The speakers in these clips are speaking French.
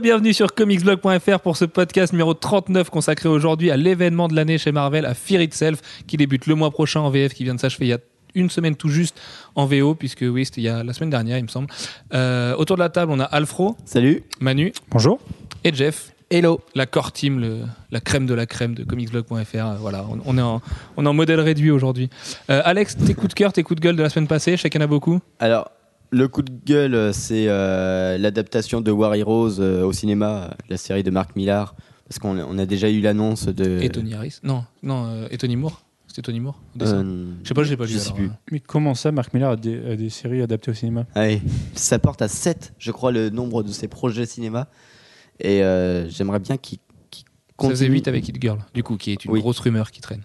et bienvenue sur comicsblog.fr pour ce podcast numéro 39 consacré aujourd'hui à l'événement de l'année chez Marvel, à Fear Itself, qui débute le mois prochain en VF, qui vient de s'achever il y a une semaine tout juste en VO, puisque oui, c'était il y a la semaine dernière, il me semble. Euh, autour de la table, on a Alfro, Salut. Manu Bonjour. et Jeff. Hello. La core team, le- la crème de la crème de comicsblog.fr. Euh, Voilà, on, on est en, on est en modèle réduit aujourd'hui. Euh, Alex, tes coups de cœur, tes coups de gueule de la semaine passée, chacun a beaucoup. Alors, le coup de gueule, euh, c'est euh, l'adaptation de War Heroes euh, au cinéma, la série de Mark Millar. Parce qu'on on a déjà eu l'annonce de. Et Tony Harris. Non, non, euh, et Tony Moore. C'était Tony Moore au dessin. Euh, Je sais pas, je l'ai pas je sais alors, plus. euh. Mais comment ça, Marc Millar a des, a des séries adaptées au cinéma? Ouais. Ça porte à 7, je crois, le nombre de ses projets cinéma. Et euh, j'aimerais bien qu'il qu'il Ça faisait continue. 8 avec Hit Girl, du coup, qui est une Oui. grosse rumeur qui traîne.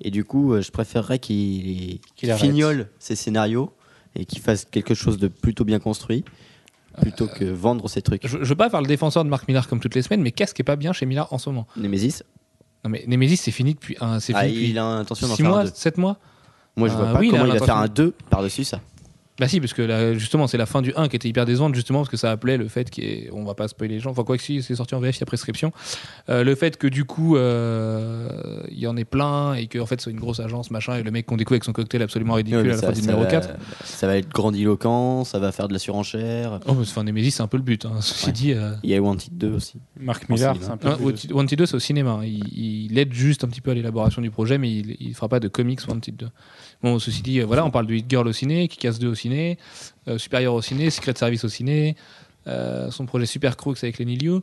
Et du coup, euh, je préférerais qu'il Qu'il arrête. fignole ses scénarios et qu'il fasse quelque chose de plutôt bien construit plutôt que vendre ses trucs. Je, je veux pas faire le défenseur de Mark Millar comme toutes les semaines, mais qu'est-ce qui est pas bien chez Millar en ce moment? Nemesis, Non, mais Nemesis, c'est fini depuis un. C'est ah, fini depuis il a intention d'en 6 faire un mois, deux. 7 mois? Moi, je Ah vois pas oui, il a comment il va faire l'intention. un 2 par-dessus ça. Bah si, parce que là, justement, c'est la fin du 1 qui était hyper décevante, justement, parce que ça appelait le fait ait- on va pas spoiler les gens, enfin quoi que si, c'est sorti en VF, il y a prescription, Euh, le fait que du coup, euh, il y en ait plein, et que en fait, c'est une grosse agence, machin, et le mec qu'on découvre avec son cocktail absolument ridicule à la ça- fin du numéro va- 4. Ça va être grandiloquent, ça va faire de la surenchère. Oh, mais enfin, Nemesis, c'est un peu le but, hein. ceci Ouais. dit. euh, Il y a Wanted 2 aussi. Marc Millar, c'est un peu. Non, plus- Wanted Wanted 2, c'est au cinéma. hein. Il, il aide juste un petit peu à l'élaboration du projet, mais il, il fera pas de comics Wanted 2. Bon, ceci dit, euh, voilà, on parle de Hit Girl au ciné, Kick-Ass 2 au ciné, euh, Superior au ciné, Secret Service au ciné, euh, son projet Super Crooks avec Lenny Liu.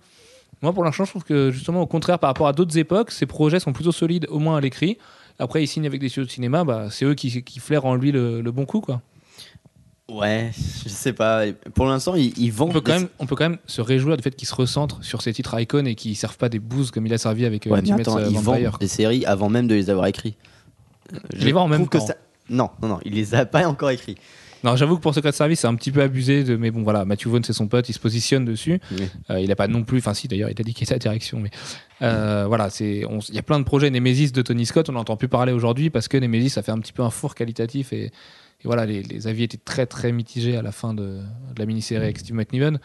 Moi, pour l'instant, je trouve que justement, au contraire, par rapport à d'autres époques, ces projets sont plutôt solides, au moins à l'écrit. Après, ils signent avec des studios de cinéma, bah, c'est eux qui, qui flairent en lui le, le bon coup, quoi. Ouais, je sais pas. Pour l'instant, ils, ils On vendent. peut, quand même, on peut quand même se réjouir du fait qu'ils se recentrent sur ces titres icônes et qu'ils servent pas des bouses comme il a servi avec euh, Ouais, mais attends, ils Vampire. vendent des séries avant même de les avoir écrits. Euh, Je les vends en même temps. ça- Non, non, non, il les a pas encore écrits. Non, j'avoue que pour Secret Service, c'est un petit peu abusé. De, mais bon, voilà, Matthew Vaughn, c'est son pote, il se positionne dessus. Oui. Euh, il a pas non plus. Enfin, si, d'ailleurs, il a dit qu'il était à la direction. Mais euh, voilà, c'est. Il y a plein de projets Nemesis de Tony Scott. On n'entend plus parler aujourd'hui parce que Nemesis, ça fait un petit peu un four qualitatif. Et, et voilà, les, les avis étaient très, très mitigés à la fin de, de la mini-série avec Steve McNiven.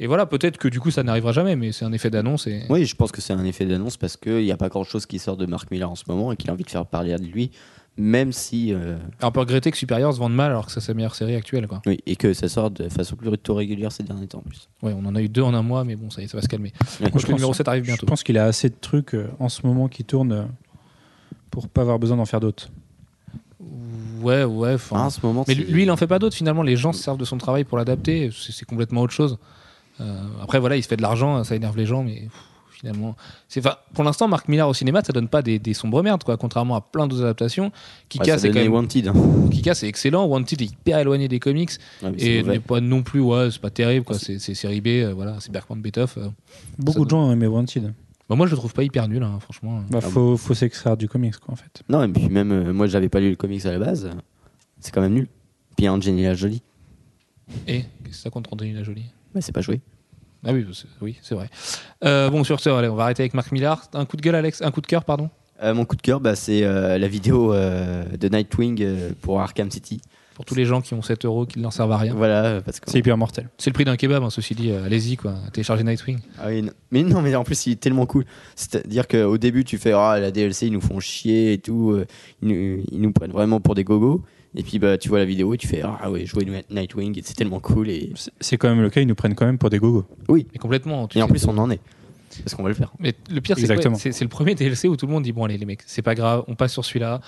Et voilà, peut-être que du coup, ça n'arrivera jamais, mais c'est un effet d'annonce. Et... Oui, je pense que c'est un effet d'annonce parce qu'il n'y a pas grand chose qui sort de Mark Millar en ce moment et qu'il a envie de faire parler de lui, même si. euh, On peut regretter que Superior se vende mal alors que c'est sa meilleure série actuelle. Quoi. oui, et que ça sort de façon plutôt régulière ces derniers temps en plus. Ouais, on en a eu deux en un mois, mais bon, ça y est, ça va se calmer. Ouais. Donc, Je le numéro pense- 7 arrive Je bientôt. pense qu'il a assez de trucs euh, en ce moment qui tournent euh, pour pas avoir besoin d'en faire d'autres. Ouais, ouais. Ah, en ce moment, Mais c'est- lui, lui, il en fait pas d'autres. Finalement, les gens se servent de son travail pour l'adapter. C'est c'est complètement autre chose. Euh, après, voilà, il se fait de l'argent, ça énerve les gens, mais pff, finalement, c'est. Pour l'instant, Marc Millar au cinéma, ça donne pas des, des sombres merdes, quoi. Contrairement à plein d'autres adaptations. Ouais, Kika, ça c'est quand même. Wanted. hein. Kika, c'est excellent. Wanted est hyper éloigné des comics Ouais, c'est et n'est pas non plus, ouais, c'est pas terrible, quoi. Ah, C'est c'est série B, euh, voilà, c'est Bergman Betoff. euh. Beaucoup de gens ont aimé Wanted. Bah, moi, je le trouve pas hyper nul, hein, franchement. Bah, Ah faut, faut s'extraire du comics, quoi, en fait. Non, et puis même, euh, moi, j'avais pas lu le comics à la base. C'est quand même nul. Puis il y a Angelina Jolie. Et qu'est-ce que ça contre Angelina Jolie? Ouais, c'est pas joué. Ah oui, c'est- oui, c'est vrai. Euh, bon, sur ce, allez, on va arrêter avec Marc Millar. Un coup de gueule, Alex Un coup de cœur, pardon? Euh, mon coup de cœur, bah, c'est euh, la vidéo euh, de Nightwing euh, pour Arkham City. Pour tous les gens qui ont 7 euros, qui ne leur servent à rien. Voilà, parce que. C'est hyper mortel. C'est le prix d'un kebab, hein, ceci dit. euh, Allez-y, quoi. Téléchargez Nightwing. Ah oui, non. Mais non, mais en plus, il est tellement cool. C'est-à-dire qu'au début, tu fais Ah, la DLC, ils nous font chier et tout. Ils nous, ils nous prennent vraiment pour des gogos. Et puis, bah, tu vois la vidéo et tu fais Ah, ouais, jouer Nightwing, et c'est tellement cool. Et, C'est- quand même le cas, ils nous prennent quand même pour des gogos. Mais complètement. tu et en plus, on en est. Parce qu'on va le faire. Mais le pire, c'est C'est le premier DLC où tout le monde dit Bon, allez, les mecs, c'est pas grave, on passe sur celui-là.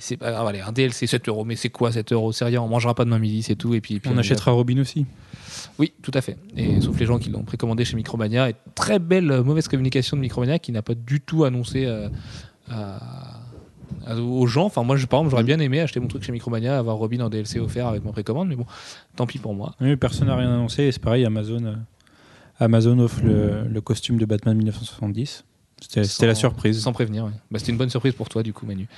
C'est pas grave, allez, un DLC 7 euros. Mais c'est quoi 7 euros? C'est rien, on mangera pas demain midi, c'est tout. Et puis, et puis On achètera Robin aussi. Oui, tout à fait. Et sauf les gens qui l'ont précommandé chez Micromania. Et très belle euh, mauvaise communication de Micromania qui n'a pas du tout annoncé euh, à- à- aux gens. Enfin, moi, je, par exemple, j'aurais bien aimé acheter mon truc chez Micromania, avoir Robin en DLC offert avec mon précommande, mais bon, tant pis pour moi. Oui, personne n'a rien annoncé. Et c'est pareil, Amazon, euh, Amazon offre le, le costume de Batman 1970. C'était la surprise. Sans prévenir. ouais. Bah, C'était une bonne surprise pour toi, du coup, Manu.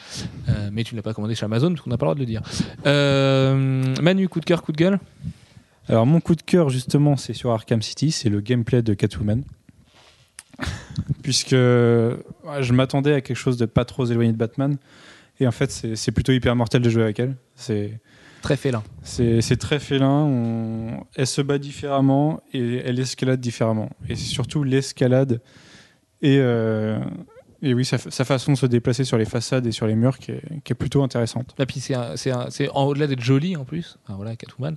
Euh, mais tu ne l'as pas commandé chez Amazon, parce qu'on n'a pas le droit de le dire. Euh, Manu, coup de cœur, coup de gueule? Alors mon coup de cœur justement c'est sur Arkham City, c'est le gameplay de Catwoman. Puisque je m'attendais à quelque chose de pas trop éloigné de Batman. Et en fait c'est plutôt hyper mortel de jouer avec elle. C'est Très félin. C'est c'est très félin. on- Elle se bat différemment et elle escalade différemment. Et c'est surtout l'escalade et, euh, et oui, sa, sa façon de se déplacer sur les façades et sur les murs qui est, qui est plutôt intéressante. Là, puis c'est, au-delà d'être joli en plus. Enfin, voilà, Catwoman.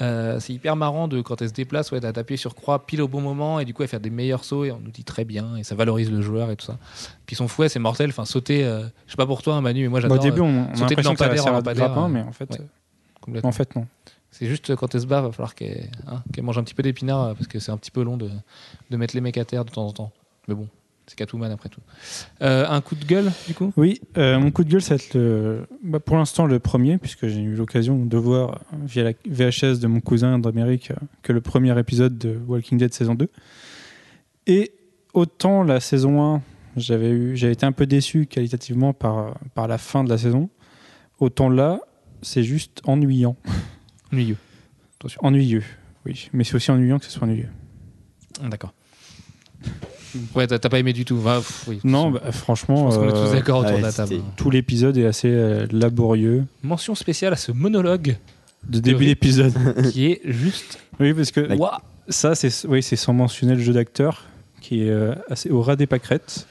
euh, c'est hyper marrant de quand elle se déplace, ouais, d'appuyer sur croix pile au bon moment et du coup elle fait des meilleurs sauts et on nous dit très bien et ça valorise le joueur et tout ça. Puis son fouet, c'est mortel. Enfin, sauter. euh, je sais pas pour toi, hein, Manu, mais moi Bah, j'adore. au début, euh, on, on a sauter de l'impression que ça va en grappin, euh, mais en fait, ouais. euh, complètement. en fait non. C'est juste quand elle se bat, va falloir qu'elle, hein, qu'elle mange un petit peu d'épinards parce que c'est un petit peu long de, de mettre les mecs à terre de temps en temps. Mais bon, c'est Catwoman après tout. Euh, un coup de gueule, du coup? Oui, euh, mon coup de gueule, ça va être le, bah, pour l'instant le premier, puisque j'ai eu l'occasion de voir via la VHS de mon cousin d'Amérique euh, que le premier épisode de Walking Dead saison 2. Et autant la saison 1, j'avais été un peu déçu qualitativement par, par la fin de la saison, autant là, c'est juste ennuyant. Ennuyeux. Ennuyeux, oui. Mais c'est aussi ennuyant que ce soit ennuyeux. D'accord. Ouais, t'as, pas aimé du tout. Va, pff, oui. Non, bah, franchement, pense qu'on est tous euh, d'accord autour ouais, de la table. c'était- tout l'épisode est assez euh, laborieux. Mention spéciale à ce monologue De début d'épisode. qui est juste. oui, parce que Ça, c'est oui, c'est sans mentionner le jeu d'acteur qui est euh, assez au ras des pâquerettes.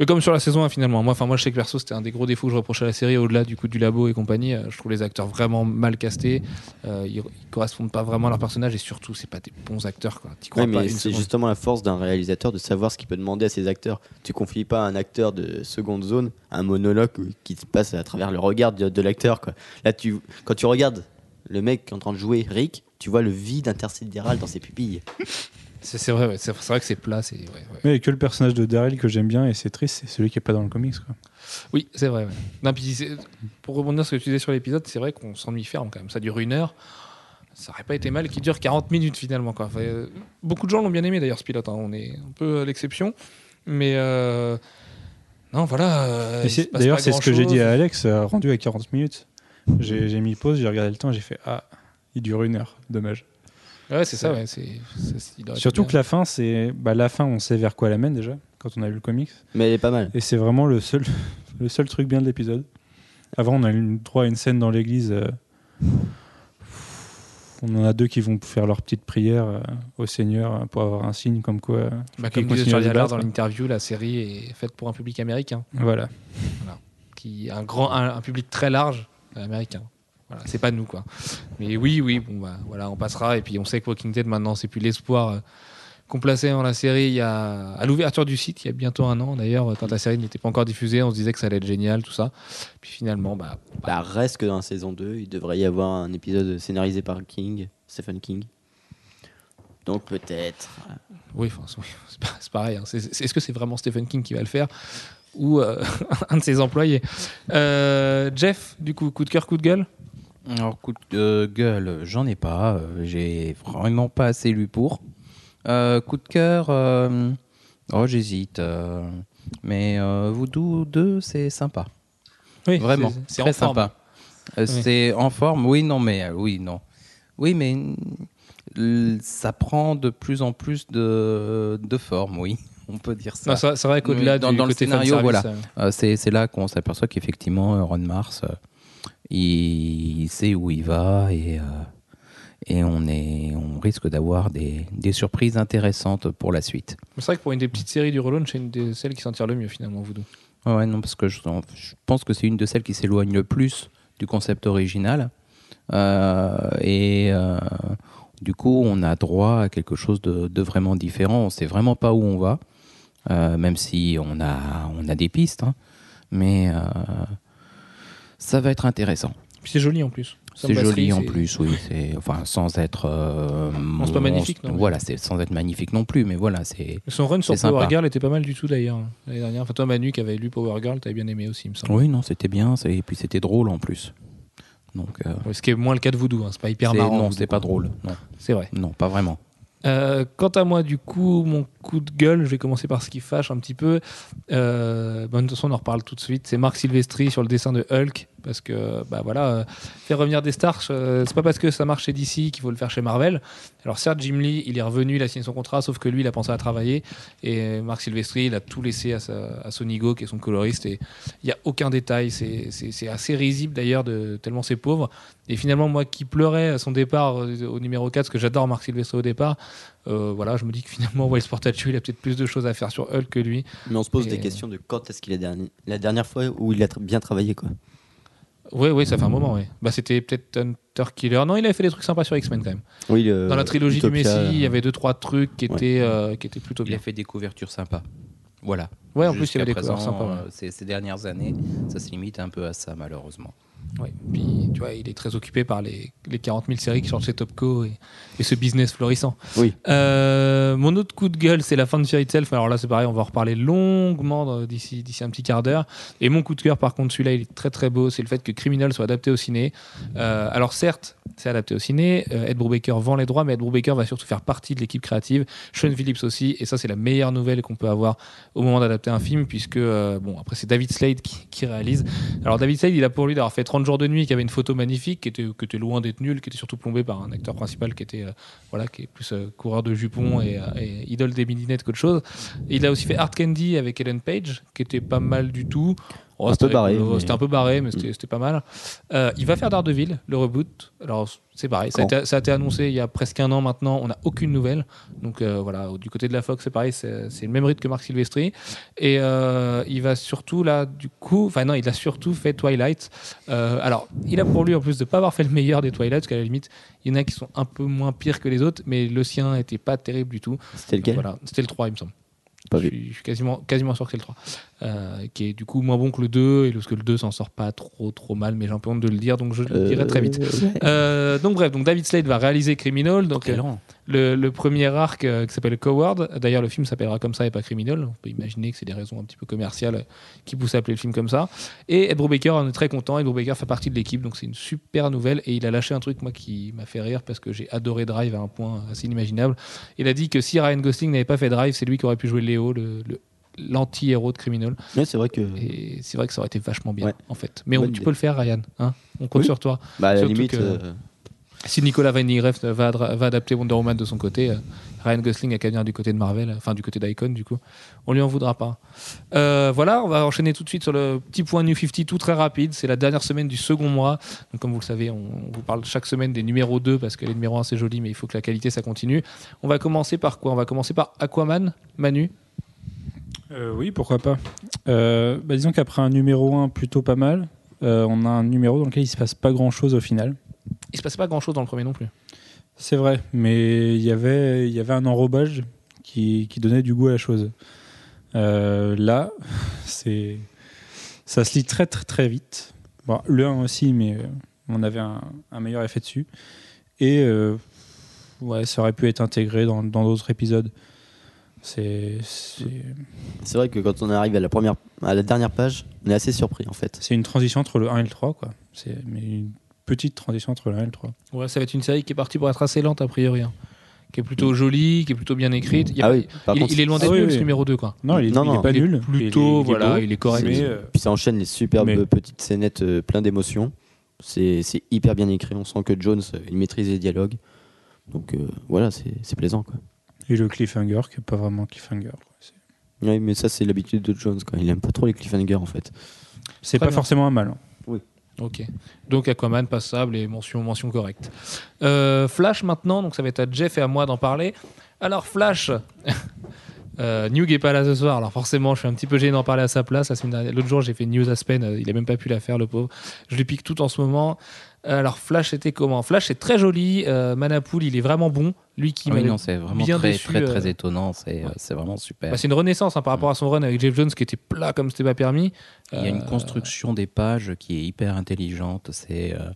Mais comme sur la saison 1 finalement. Moi, enfin, moi je sais que perso c'était un des gros défauts que je reprochais à la série au-delà du coup du labo et compagnie. Euh, Je trouve les acteurs vraiment mal castés. Euh, ils, ils correspondent pas vraiment à leur personnage et surtout c'est pas des bons acteurs quoi. Crois Ouais, mais c'est justement la force d'un réalisateur de savoir ce qu'il peut demander à ses acteurs. Tu confies pas à un acteur de seconde zone un monologue qui se passe à travers le regard de, de l'acteur. quoi. Là, tu, quand tu regardes le mec qui est en train de jouer Rick, tu vois le vide intersidéral dans ses pupilles. C'est, vrai, ouais, c'est, vrai que c'est plat. C'est, ouais, ouais. Mais que le personnage de Daryl que j'aime bien et c'est triste, c'est celui qui est pas dans le comics. Quoi. Oui, c'est vrai. Non, puis pour rebondir sur ce que tu disais sur l'épisode, c'est vrai qu'on s'ennuie ferme quand même. Ça dure une heure. Ça aurait pas été mal qu'il dure 40 minutes finalement. Quoi. Enfin, euh, beaucoup de gens l'ont bien aimé d'ailleurs ce pilote. hein. On est un peu l'exception. Mais euh, non, voilà. euh, D'ailleurs, c'est ce que j'ai dit à Alex, rendu à 40 minutes. J'ai j'ai mis pause, j'ai regardé le temps et j'ai fait Ah, il dure une heure, dommage. Ouais, c'est ça, ouais. Aurait Surtout que la fin, c'est bah, la fin, on sait vers quoi elle amène déjà quand on a vu le comics. Mais elle est pas mal. Et c'est vraiment le seul, le seul truc bien de l'épisode. Avant, on a eu droit à une scène dans l'église. euh, on en a deux qui vont faire leur petite prière euh, au Seigneur euh, pour avoir un signe comme quoi. euh, Bah, comme disait Charlie Allard dans l'interview, la série est faite pour un public américain, Voilà. qui un grand, un, un public très large américain. Voilà, c'est pas nous quoi. Mais oui, oui, bon bah voilà, on passera et puis on sait que Walking Dead maintenant c'est plus l'espoir euh, qu'on plaçait dans la série. Il y a à l'ouverture du site, il y a bientôt un an d'ailleurs, quand la série n'était pas encore diffusée, on se disait que ça allait être génial tout ça. Puis finalement, bah Bah, reste que dans la saison 2, il devrait y avoir un épisode scénarisé par King, Stephen King. Donc peut-être. oui, c'est- oui, c'est pareil. hein. Est-ce que c'est vraiment Stephen King qui va le faire ou euh, un de ses employés? Euh, Jeff, du coup, coup de cœur, coup de gueule? Alors, coup de euh, gueule, j'en ai pas. euh, J'ai vraiment pas assez lu pour. Euh, coup de cœur, euh, oh, j'hésite. euh, mais euh, Voodoo 2, c'est sympa. Oui, Vraiment, c'est- c'est très forme. sympa. Euh, Oui. C'est en forme, oui, non, mais euh, oui, non. Oui, mais mm, l- ça prend de plus en plus de, de forme, oui, on peut dire ça. Non, c'est c'est vrai qu'au-delà Oui, dans- du dans le côté scénario, fanservice, voilà. euh, Euh, c'est c'est là qu'on s'aperçoit qu'effectivement, euh, Ron Mars, euh, il, il sait où il va et, euh, et on, est, on risque d'avoir des, des surprises intéressantes pour la suite. C'est vrai que pour une des petites séries du relaunch, c'est une des celles qui s'en tire le mieux finalement, Voodoo. Ouais, non, parce que je, je pense que c'est une de celles qui s'éloigne le plus du concept original. Euh, et euh, du coup, on a droit à quelque chose de, de vraiment différent. On sait vraiment pas où on va, euh, même si on a, on a des pistes. hein. mais ça va être intéressant. C'est joli en plus. C'est joli en plus, oui. C'est enfin sans être. euh, c'est pas magnifique, non Voilà, c'est sans être magnifique non plus, mais voilà, c'est. Son run sur sympa. Power Girl était pas mal du tout d'ailleurs l'année dernière. Enfin, toi, Manu, qui avait lu Power Girl, t'avais bien aimé aussi, il me semble. Oui, non, c'était bien, et puis c'était drôle en plus. Donc. euh, Ouais, ce qui est moins le cas de Voodoo, hein. c'est pas hyper marrant. non, c'est pas drôle. Non, C'est vrai. non, pas vraiment. Euh, quant à moi, du coup, mon coup de gueule, je vais commencer par ce qui fâche un petit peu. Euh, bon, de toute façon, on en reparle tout de suite. C'est Marc Silvestri sur le dessin de Hulk. Parce que bah voilà, euh, faire revenir des stars, euh, c'est pas parce que ça marche chez DC qu'il faut le faire chez Marvel. Alors certes, Jim Lee, il est revenu, il a signé son contrat, sauf que lui, il a pensé à travailler et Marc Silvestri, il a tout laissé à, sa, à Sonigo, qui est son coloriste, et il y a aucun détail. C'est assez risible d'ailleurs, tellement c'est pauvre. Et finalement, moi qui pleurais à son départ euh, au numéro 4, parce que j'adore Marc Silvestri au départ, euh, voilà, je me dis que finalement, Wild Sportachu, il a peut-être plus de choses à faire sur Hulk que lui. Mais on se pose Et- des questions de quand est-ce qu'il a dernier... la dernière fois où il a bien travaillé quoi. Oui, oui, ça fait un moment, oui. Bah, c'était peut-être Hunter Killer. Non, il avait fait des trucs sympas sur X-Men quand même. Oui, Dans la trilogie du Utopia, Messi, il y avait deux, trois trucs qui étaient, euh, qui étaient plutôt Il bien. a fait des couvertures sympas. Voilà. Ouais, en plus, il y avait des présent, sympas. ouais. euh, ces, ces dernières années, ça se limite un peu à ça, malheureusement. Ouais. Puis, tu vois, il est très occupé par les, les 40 000 séries qui sortent chez Topco et, et ce business florissant. Oui. Euh, mon autre coup de gueule, c'est la fin de Fear Itself. Alors là, c'est pareil, on va en reparler longuement d'ici d'ici un petit quart d'heure. Et mon coup de cœur, par contre, celui-là, il est très très beau. C'est le fait que Criminal soit adapté au ciné. Euh, alors certes, c'est adapté au ciné. Euh, Ed Brubaker vend les droits, mais Ed Brubaker va surtout faire partie de l'équipe créative. Sean Phillips aussi. Et ça, c'est la meilleure nouvelle qu'on peut avoir au moment d'adapter un film, puisque euh, bon, après c'est David Slade qui, qui réalise. Alors David Slade, il a pour lui d'avoir fait 30 jours de nuit, qui avait une photo magnifique, qui était, qui était loin d'être nulle, qui était surtout plombé par un acteur principal qui était euh, voilà, qui est plus euh, coureur de jupons et, et idole des mininettes qu'autre chose. Et il a aussi fait Art Candy avec Ellen Page, qui était pas mal du tout. Oh, Un c'était peu barré, rigolo, mais- C'était un peu barré, mais c'était c'était pas mal. Euh, il va faire Daredevil, le reboot. Alors c'est pareil, ça a, été, ça a été annoncé il y a presque un an maintenant. On n'a aucune nouvelle. Donc euh, voilà, du côté de la Fox, c'est pareil, c'est le même rythme que Marc Silvestri. Et euh, il va surtout là, du coup, enfin non, il a surtout fait Twilight. Alors, il a pour lui en plus de pas avoir fait le meilleur des Twilight, parce qu'à la limite, il y en a qui sont un peu moins pires que les autres, mais le sien était pas terrible du tout. C'était lequel? Voilà, c'était le 3, il me semble. Pas je, vu. suis, je suis quasiment, quasiment sûr que c'est le 3. Euh, qui est du coup moins bon que le 2, et parce que le 2 s'en sort pas trop trop mal, mais j'ai un peu honte de le dire, donc je le dirai très vite. Euh. Euh, donc bref, donc David Slade va réaliser Criminal, donc euh, Excellent. Le, le premier arc euh, qui s'appelle Coward. D'ailleurs, le film s'appellera comme ça et pas Criminal. On peut imaginer que c'est des raisons un petit peu commerciales qui poussent à appeler le film comme ça. Et Ed Brubaker, on est très content. Ed Brubaker fait partie de l'équipe, donc c'est une super nouvelle. Et il a lâché un truc moi qui m'a fait rire parce que j'ai adoré Drive à un point assez inimaginable. Il a dit que si Ryan Gosling n'avait pas fait Drive, c'est lui qui aurait pu jouer Léo, le, le- l'anti-héros de Criminal. Ouais, c'est vrai que. Et c'est vrai que ça aurait été vachement bien, Ouais. en fait. Mais on- tu idée. peux le faire, Ryan. Hein on compte Oui. sur toi. Bah, à la limite. que- euh, Si Nicolas Refn va, va adapter Wonder Woman de son côté, euh, Ryan Gosling a qu'à venir du côté de Marvel, enfin du côté d'Icon du coup. On lui en voudra pas. Euh, voilà, on va enchaîner tout de suite sur le petit point New 50, tout très rapide. C'est la dernière semaine du second mois. Donc comme vous le savez, on, vous parle chaque semaine des numéros 2 parce que les numéros 1 c'est joli, mais il faut que la qualité ça continue. On va commencer par quoi? On va commencer par Aquaman, Manu? Euh, oui, pourquoi pas. Bah, disons qu'après un numéro 1 plutôt pas mal, on a un numéro dans lequel il se passe pas grand chose au final. Il se passe pas grand chose dans le premier non plus. C'est vrai, mais il y avait, il y avait un enrobage qui, qui donnait du goût à la chose. Euh, là, c'est, ça se lit très très très vite. Bon, le 1 aussi, mais euh, on avait un, un meilleur effet dessus. Et euh, ouais, ça aurait pu être intégré dans dans d'autres épisodes. C'est, c'est, C'est vrai que quand on arrive à la, première, à la dernière page, on est assez surpris en fait. c'est une transition entre le 1 et le 3, quoi. C'est mais une petite transition entre 1 et le 3. Ouais, ça va être une série qui est partie pour être assez lente a priori. hein. Qui est plutôt jolie, qui est plutôt bien écrite. Il y a- Ah oui, par il, contre, il est loin d'être Ah oui, nul oui. ce numéro 2 quoi. Non, il est, Non, il est non, pas il est nul. plutôt, il est voilà, beau, il est correct. mais, euh, Puis ça enchaîne les superbes Mais- petites scénettes euh, plein d'émotions. C'est c'est hyper bien écrit. On sent que Jones euh, il maîtrise les dialogues. Donc euh, voilà, c'est c'est plaisant. Quoi. et le cliffhanger, qui est pas vraiment cliffhanger. quoi. Oui, mais ça, c'est l'habitude de Jones. Quoi. Il aime pas trop les cliffhangers en fait. C'est Très pas bien. forcément un mal. hein. Ok. Donc Aquaman passable et mention, mention correcte. Euh, Flash maintenant, donc ça va être à Jeff et à moi d'en parler. Alors Flash, euh, New est pas là ce soir, alors forcément je suis un petit peu gêné d'en parler à sa place. L'autre jour j'ai fait news à Spen, euh, il a même pas pu la faire le pauvre. Je lui pique tout en ce moment. Alors Flash c'était comment? Flash c'est très joli, euh, Manapool il est vraiment bon. Lui qui Ah oui, non, c'est vraiment bien très, déçu, très, très euh, étonnant. C'est euh, c'est vraiment super. Bah, c'est une renaissance hein, par rapport à son run avec Jeff Jones qui était plat comme c'était pas permis. Il y a une Euh, construction des pages qui est hyper intelligente. C'est euh,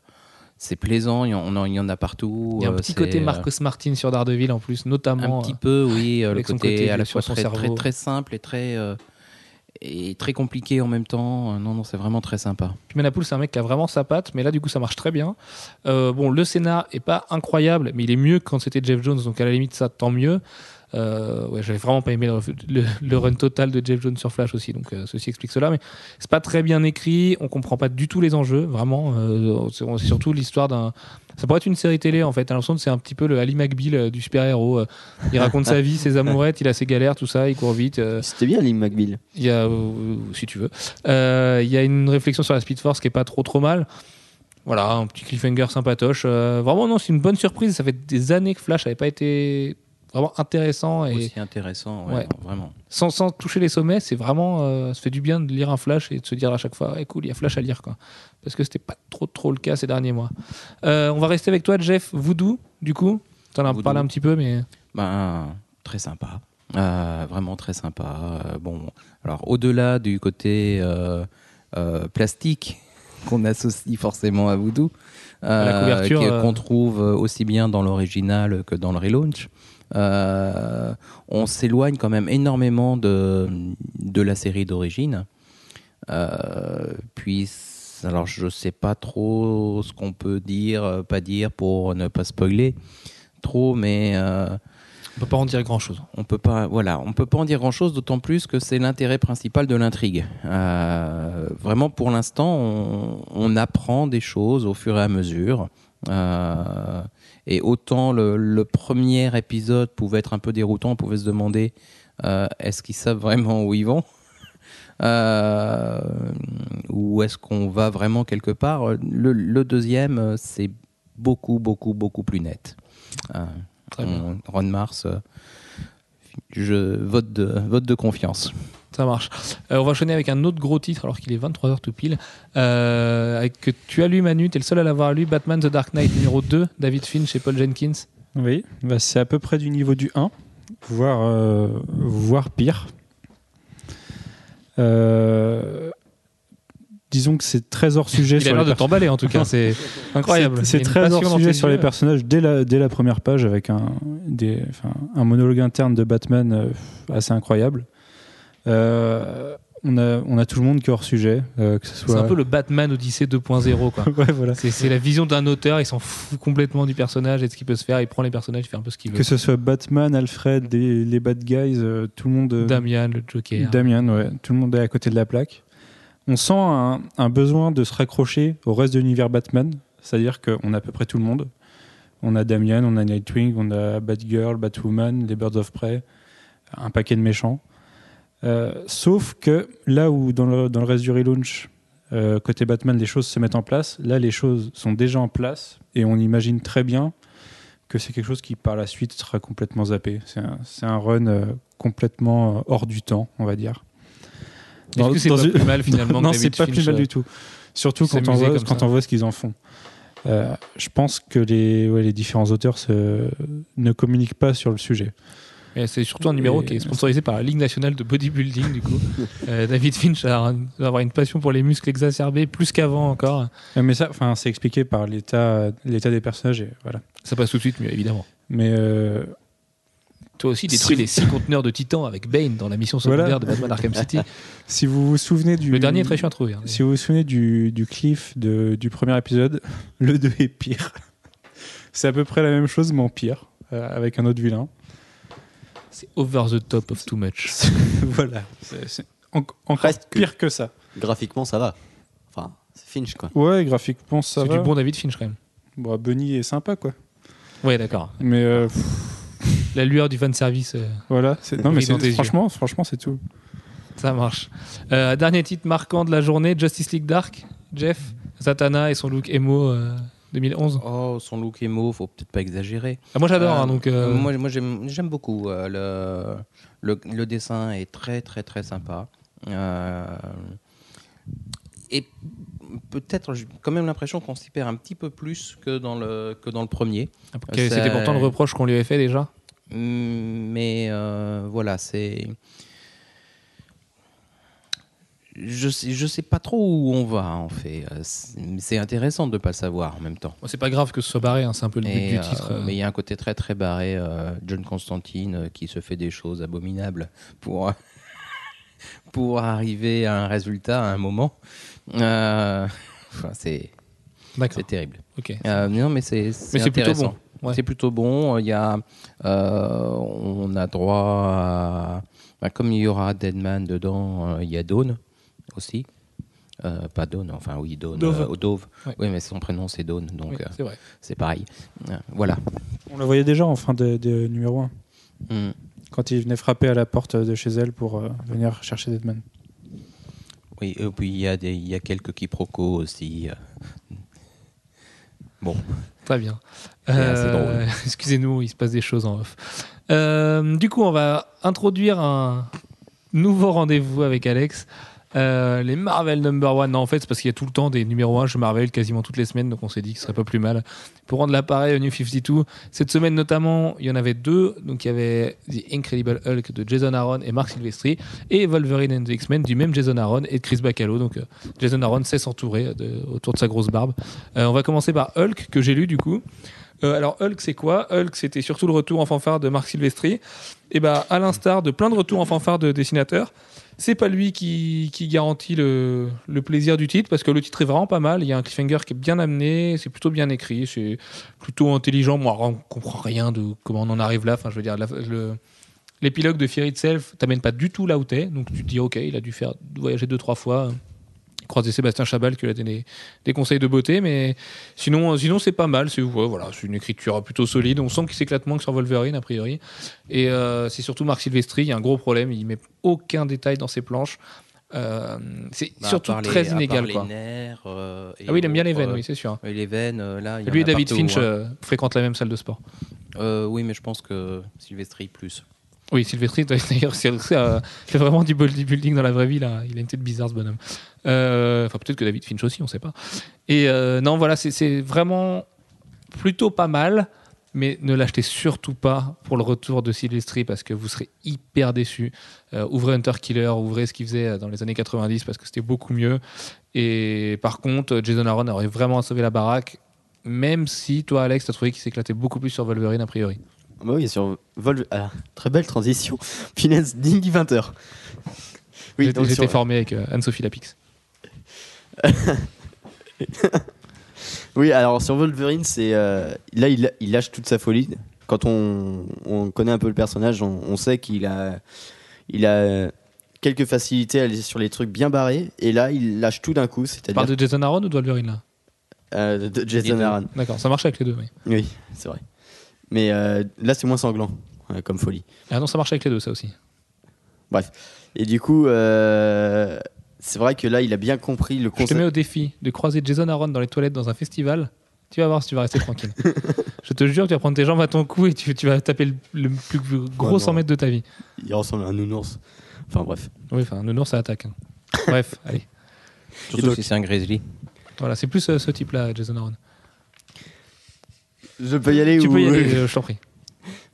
c'est plaisant. Il y, en, on en- il y en a partout. Il y a un euh, petit côté euh, Marcus Martin sur Daredevil en plus, notamment. Un petit euh, peu, oui. euh, le côté, côté à la fois très, très, très simple et très, euh, et très compliqué en même temps. Euh, Non, non, c'est vraiment très sympa. Puis Manapool, c'est un mec qui a vraiment sa patte, mais là, du coup, ça marche très bien. Euh, bon, le scénar est pas incroyable, mais il est mieux que quand c'était Jeff Jones, donc à la limite, ça, tant mieux. Euh, ouais, j'avais vraiment pas aimé le, le- le run total de Jeff Jones sur Flash aussi, donc euh, ceci explique cela. Mais c'est pas très bien écrit, on comprend pas du tout les enjeux, vraiment. Euh, c'est surtout l'histoire d'un. Ça pourrait être une série télé en fait. T'as l'impression c'est un petit peu le Ali McBeal du super-héros. Il raconte sa vie, ses amourettes, il a ses galères, tout ça, il court vite. C'était bien, Lim McBeal. il y a, si tu veux, il y a une réflexion sur la Speed Force qui est pas trop trop mal. Voilà, un petit cliffhanger sympatoche. Euh, vraiment, non, c'est une bonne surprise. Ça fait des années que Flash n'avait pas été vraiment intéressant et Aussi intéressant, ouais, Ouais. vraiment. sans, sans toucher les sommets, c'est vraiment, euh, ça fait du bien de lire un Flash et de se dire à chaque fois, Eh, cool, il y a Flash à lire, quoi. Parce que c'était pas trop trop le cas ces derniers mois. Euh, on va rester avec toi, Jeff Voodoo, du coup. T'en as Voodoo. parlé un petit peu, mais Ben, très sympa. Euh, vraiment très sympa. Euh, bon, alors au-delà du côté plastique qu'on associe forcément à Voodoo, qu'on trouve aussi bien dans l'original que dans le relaunch, euh, on s'éloigne quand même énormément de, de la série d'origine. Euh, puis, alors je sais pas trop ce qu'on peut dire, euh, pas dire pour ne pas spoiler trop, mais euh, on peut pas en dire grand chose. on peut pas, voilà, on peut pas en dire grand chose, d'autant plus que c'est l'intérêt principal de l'intrigue. Vraiment, pour l'instant, on, on apprend des choses au fur et à mesure. Euh, et autant le, le premier épisode pouvait être un peu déroutant, on pouvait se demander euh, est-ce qu'ils savent vraiment où ils vont? Euh, ou est-ce qu'on va vraiment quelque part? Le, le deuxième, c'est beaucoup, beaucoup, beaucoup plus net. Bien. Ron Mars, je vote de, vote de confiance. Ça marche. Euh, on va enchaîner avec un autre gros titre alors qu'il est 23h tout pile. Euh, avec que tu as lu Manu, tu es le seul à l'avoir lu. Batman The Dark Knight numéro 2, David Finch et Paul Jenkins. Oui, bah, c'est à peu près du niveau du 1, voire, euh, voire pire. Disons que c'est très hors sujet Il a l'air de t'emballer en tout cas, c'est incroyable. C'est- très hors sujet tes sur les personnages dès la, dès la première page avec un, des, un monologue interne de Batman assez incroyable. Euh, on, a, on a tout le monde qui est hors sujet, euh, que ce C'est soit. un peu le Batman Odyssey 2.0 quoi. ouais, voilà. C'est c'est la vision d'un auteur, il s'en fout complètement du personnage et de ce qu'il peut se faire, il prend les personnages, il fait un peu ce qu'il veut. Que ce soit Batman, Alfred, les, les bad guys, euh, tout le monde. euh, Damian, le Joker. Damien, ouais. Tout le monde est à côté de la plaque. On sent un, un besoin de se raccrocher au reste de l'univers Batman. C'est-à-dire qu'on a à peu près tout le monde. On a Damian, on a Nightwing, on a Batgirl, Batwoman, les Birds of Prey, un paquet de méchants. Euh, sauf que là où dans le, dans le reste du relaunch, euh, côté Batman, les choses se mettent en place, là les choses sont déjà en place et on imagine très bien que c'est quelque chose qui par la suite sera complètement zappé. C'est un, run euh, complètement hors du temps, on va dire. Est-ce que c'est pas plus mal finalement non, c'est pas plus mal du tout. Surtout quand on, voit, comme quand ça. on voit ce qu'ils en font. Euh, je pense que les, ouais, les différents auteurs se- ne communiquent pas sur le sujet. C'est surtout un numéro Et- qui est sponsorisé par la Ligue nationale de bodybuilding du coup. Euh, David Finch a un- doit avoir une passion pour les muscles exacerbés plus qu'avant encore. Mais ça, c'est expliqué par l'état, l'état des personnages. Et voilà. Ça passe tout de suite mieux évidemment. Mais euh, Toi aussi détruis Si- les six conteneurs de Titan avec Bane dans la mission secondaire Voilà. de Batman Arkham City. si vous vous souvenez du Le dernier est très chiant à trouver. hein. Si vous vous souvenez du, du cliff de- du premier épisode, le 2 est pire. c'est à peu près la même chose, mais en pire, euh, avec un autre vilain. C'est over the top of too much. voilà. C'est, c'est en- encore pire que ça. Graphiquement, ça va. Enfin, c'est Finch, quoi. Ouais, graphiquement, ça C'est va. du bon David Finch quand même. Bon, Bunny est sympa, quoi. Ouais d'accord. Mais euh, pff, La lueur du fan service. euh, voilà. C'est, non, mais c'est- yeux. franchement, franchement, c'est tout. Ça marche. Euh, dernier titre marquant de la journée, Justice League Dark. Jeff, Zatanna et son look emo euh, 2011. Oh, son look émo, faut peut-être pas exagérer. Ah, moi j'adore, Euh, hein, donc euh, Moi, moi j'aime beaucoup. euh, le, le, le dessin est très, très, très sympa. Euh, et peut-être, j'ai quand même l'impression qu'on s'y perd un petit peu plus que dans le, que dans le premier. que c'était pourtant le reproche qu'on lui avait fait déjà. Mm, Mais euh, voilà, c'est. Je sais, je sais pas trop où on va en fait. Euh, C'est intéressant de ne pas le savoir en même temps. Bon, c'est pas grave que ce soit barré, hein, c'est un peu le but du euh, titre. euh. mais il y a un côté très très barré. euh, John Constantine qui se fait des choses abominables pour, pour arriver à un résultat à un moment. Euh, enfin, c'est c'est terrible. Ok. Non, mais c'est c'est plutôt. Ouais. C'est plutôt bon. Il y a, on a droit à, bah, comme il y aura Deadman dedans, euh, il y a Dawn aussi. Euh, pas Dawn, enfin oui, Dawn. Dove. euh, Dove. Ouais. Oui, mais son prénom c'est Dawn, donc Oui, euh, c'est vrai. c'est pareil. Euh, voilà. On la voyait déjà en fin de, de numéro 1, Mm. quand il venait frapper à la porte de chez elle pour euh, venir chercher Deadman. Oui, et puis il y, a des- il y a quelques quiproquos aussi. Bon, Très bien. C'est drôle. Excusez-nous, il se passe des choses en off. Euh, du coup, on va introduire un nouveau rendez-vous avec Alex. Euh, les Marvel Number One, non, en fait, c'est parce qu'il y a tout le temps des numéros 1 chez Marvel quasiment toutes les semaines, donc on s'est dit que ce serait pas plus mal pour rendre l'appareil au New 52. Cette semaine, notamment, il y en avait deux. Donc, il y avait The Incredible Hulk de Jason Aaron et Mark Silvestri, et Wolverine and the X-Men du même Jason Aaron et de Chris Bacalo. Donc, euh, Jason Aaron sait s'entourer de- autour de sa grosse barbe. Euh, on va commencer par Hulk, que j'ai lu du coup. Euh, alors Hulk, c'est quoi? Hulk, c'était surtout le retour en fanfare de Marc Silvestri. Et bah, à l'instar de plein de retours en fanfare de dessinateurs, c'est pas lui qui, garantit le, plaisir du titre, parce que le titre est vraiment pas mal. Il y a un cliffhanger qui est bien amené, c'est plutôt bien écrit, c'est plutôt intelligent. Moi, on comprend rien de comment on en arrive là. Enfin, je veux dire, l'épilogue de Fear Itself t'amène pas du tout là où t'es, donc tu te dis, ok, il a dû faire voyager deux trois fois. Croiser Sébastien Chabal qui lui a donné des conseils de beauté, mais Sinon, sinon c'est pas mal. C'est voilà, c'est une écriture plutôt solide. On sent qu'il s'éclate moins que sur Wolverine a priori. Et euh, c'est surtout Marc Silvestri. Il y a un gros problème. Il met aucun détail dans ses planches. Euh, c'est Bah, surtout les- très inégal. Quoi. les nerfs, euh, Ah oui, il aime bien les veines, oui, c'est sûr. les veines, là. il y en Lui et David partout, Finch hein. fréquentent la même salle de sport. Oui, mais je pense que Sylvestri plus. Oui, Silvestri, d'ailleurs, fait vraiment du bodybuilding dans la vraie vie. Là. Il a une tête bizarre, ce bonhomme. Euh, Enfin, peut-être que David Finch aussi, on sait pas. Et euh, non, voilà, c'est- vraiment plutôt pas mal. Mais ne l'achetez surtout pas pour le retour de Silvestri parce que vous serez hyper déçus. Euh, ouvrez Hunter Killer, ouvrez ce qu'il faisait dans les années 90 parce que c'était beaucoup mieux. Et par contre, Jason Aaron aurait vraiment sauvé la baraque, même si toi, Alex, t'as trouvé qu'il s'éclatait beaucoup plus sur Wolverine a priori. Bah oui, sur Vol... ah, très belle transition. Finesse digne du 20h. Oui, J'étais sur- formé avec euh, Anne-Sophie Lapix. Oui, alors sur Wolverine, c'est euh, là il, il lâche toute sa folie. Quand on, on connaît un peu le personnage, on, on sait qu'il a, il a quelques facilités à aller sur les trucs bien barrés. Et là, il lâche tout d'un coup, Tu parles de Jason Aaron ou de Wolverine là? Euh, de Jason. Aaron. D'accord, ça marche avec les deux. Oui. Oui, c'est vrai. Mais euh, là, c'est moins sanglant euh, comme folie. Ah non, ça marche avec les deux, ça aussi. Et du coup, euh, c'est vrai que là, il a bien compris le Je te concept. mets au défi de croiser Jason Aaron dans les toilettes dans un festival. Tu vas voir si tu vas rester tranquille. Je te jure, tu vas prendre tes jambes à ton cou et tu, tu vas taper le, le plus gros Ouais, 100 non. mètres de ta vie. Il ressemble à un nounours. Enfin bref. Oui, enfin, nounours, ça attaque. hein. Bref, allez. Surtout donc- si c'est un grizzly. Voilà, c'est plus euh, ce type-là, Jason Aaron. Je peux y aller Tu ou... peux y aller, euh, je t'en prie.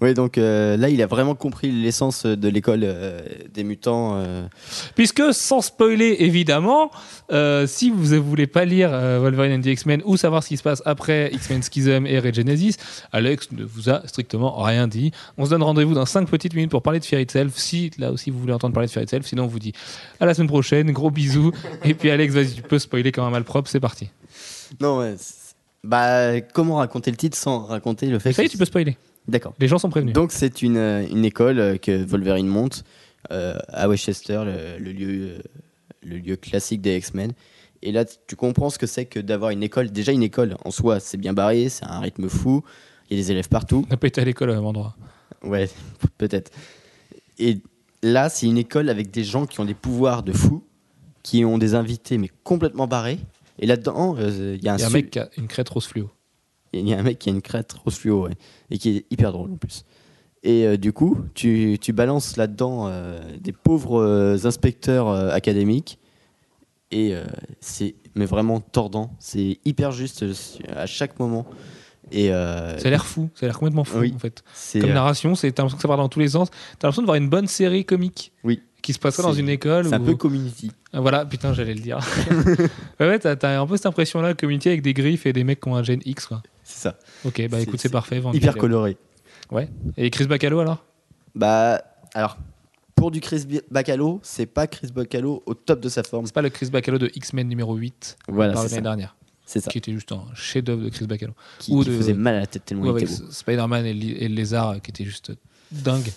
Oui, donc euh, là, il a vraiment compris l'essence de l'école euh, des mutants. euh. Puisque, sans spoiler évidemment, euh, si vous ne voulez pas lire euh, Wolverine and the X-Men ou savoir ce qui se passe après X-Men Schism et Regenesis, Alex ne vous a strictement rien dit. On se donne rendez-vous dans 5 petites minutes pour parler de Fear Itself. Si là aussi vous voulez entendre parler de Fear Itself, sinon on vous dit à la semaine prochaine, gros bisous. et puis Alex, vas-y, tu peux spoiler comme un malpropre, c'est parti. Non, ouais. Bah, comment raconter le titre sans raconter le fait Ça y est, que- tu peux spoiler. D'accord. Les gens sont prévenus. Donc, c'est une, euh, une école euh, que Wolverine monte euh, à Westchester, le, le lieu, euh, le lieu classique des X-Men. Et là, tu comprends ce que c'est que d'avoir une école. Déjà, une école en soi, c'est bien barré, c'est un rythme fou. Il y a des élèves partout. On n'a pas été à l'école au même endroit. Ouais, peut-être. Et là, c'est une école avec des gens qui ont des pouvoirs de fou, qui ont des invités, mais complètement barrés. Et là-dedans, euh, il y a un, Il y a un su- mec qui a une crête rose fluo. il y a un mec qui a une crête rose fluo, ouais, et qui est hyper drôle en plus. Et euh, du coup, tu, tu balances là-dedans euh, des pauvres inspecteurs académiques, et c'est mais vraiment tordant. C'est hyper juste à chaque moment. Et euh, Ça a l'air fou, ça a l'air complètement fou Oui. en fait. Comme narration, c'est t'as l'impression que ça part dans tous les sens. T'as l'impression de voir une bonne série comique. Oui. Qui se passerait dans une école. c'est un peu community. Ah, Voilà, putain, j'allais le dire. ouais, ouais, t'as, un peu cette impression-là, community avec des griffes et des mecs qui ont un gène X, quoi. C'est ça. Ok, bah écoute, c'est parfait. Hyper coloré. Et Chris Bacalo alors? Bah, alors, pour du Chris Bacalo, c'est pas Chris Bacalo au top de sa forme. C'est pas le Chris Bacalo de X-Men numéro 8 Voilà, par l'année dernière. C'est ça. qui était juste un chef-d'œuvre de Chris Bacalo. Qui, Ou qui de- faisait mal à la tête tellement Ou il était beau. Spider-Man et, le lézard euh, qui était juste dingue.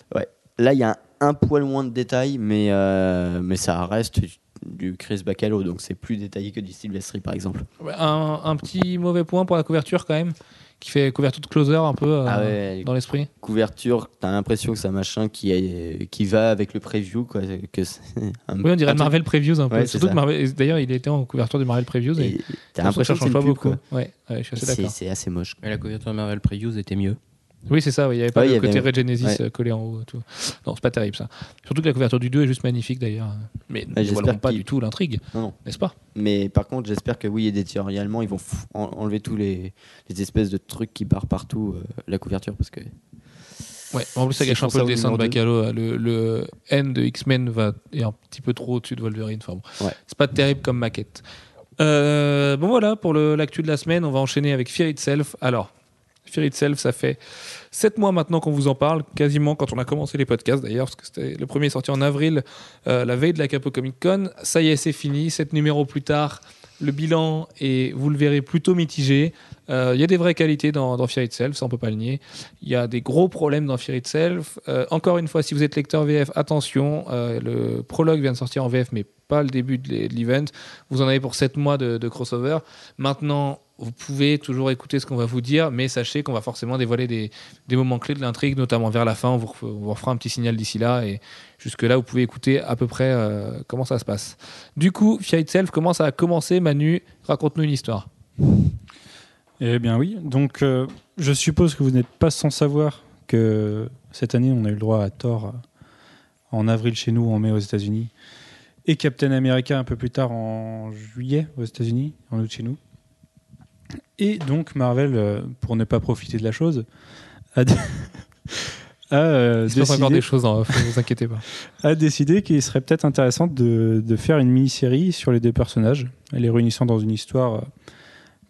Là, il y a un, un poil moins de détails, mais, euh, mais ça reste du Chris Bacalo, donc c'est plus détaillé que du Sylvestri, par exemple. Ouais, Un, un petit mauvais point pour la couverture quand même, qui fait couverture de closer un peu euh, Ah ouais, dans l'esprit. couverture, t'as l'impression que c'est un machin qui, est, qui va avec le preview. Quoi, que un- Oui, on dirait le Marvel Previews un peu. Ouais, c'est Surtout ça. que Marvel- et D'ailleurs, il était en couverture du Marvel Previews et, et T'as ça l'impression que change c'est pas beaucoup. C'est assez moche. Mais la couverture de Marvel Previews était mieux. Oui, c'est ça, oui, il n'y avait pas Ouais, le y avait- côté Red Genesis ouais. euh, collé en haut. Tout. Non, c'est pas terrible ça. Surtout que la couverture du 2 est juste magnifique d'ailleurs. Mais ne j'espère dévoilons pas du tout l'intrigue, n'est-ce pas? Mais par contre, j'espère que oui, éditorialement, ils vont enlever tous les, les espèces de trucs qui barrent partout euh, la couverture. Parce que Ouais, en plus, ça gâche un peu le dessin de. Bacalo. Le, le N de X-Men va, est un petit peu trop au-dessus de Wolverine. Enfin, bon. Ouais. C'est pas terrible comme maquette. Euh, bon, voilà, pour l'actu de la semaine, on va enchaîner avec Fear Itself. Alors, Itself, ça fait 7 mois maintenant qu'on vous en parle, quasiment quand on a commencé les podcasts d'ailleurs, parce que c'était le premier sorti en avril, euh, la veille de la Capo Comic Con. Ça y est, c'est fini. 7 numéros plus tard, le bilan est, vous le verrez, plutôt mitigé. Euh, Il y a des vraies qualités dans, dans Fear Itself, ça on peut pas le nier. Il y a des gros problèmes dans Fear Itself. Euh, encore une fois, si vous êtes lecteur VF, attention, euh, le prologue vient de sortir en VF, mais pas le début de l'e- de l'event. Vous en avez pour 7 mois de, crossover. Maintenant, vous pouvez toujours écouter ce qu'on va vous dire, mais sachez qu'on va forcément dévoiler des, moments clés de l'intrigue, notamment vers la fin. On vous, on vous refera un petit signal d'ici là, jusque-là, vous pouvez écouter à peu près euh, comment ça se passe. Du coup, Fear Itself, comment ça a commencé Manu, raconte-nous une histoire. Eh bien oui, donc euh, je suppose que vous n'êtes pas sans savoir que cette année on a eu le droit à Thor euh, en avril chez nous, en mai aux États-Unis, et Captain America un peu plus tard en juillet aux États-Unis, en août chez nous. Et donc Marvel, pour ne pas profiter de la chose, a, a, euh, encore décidé- des choses, ne vous inquiétez pas. a décidé qu'il serait peut-être intéressant de, de faire une mini-série sur les deux personnages, les réunissant dans une histoire euh,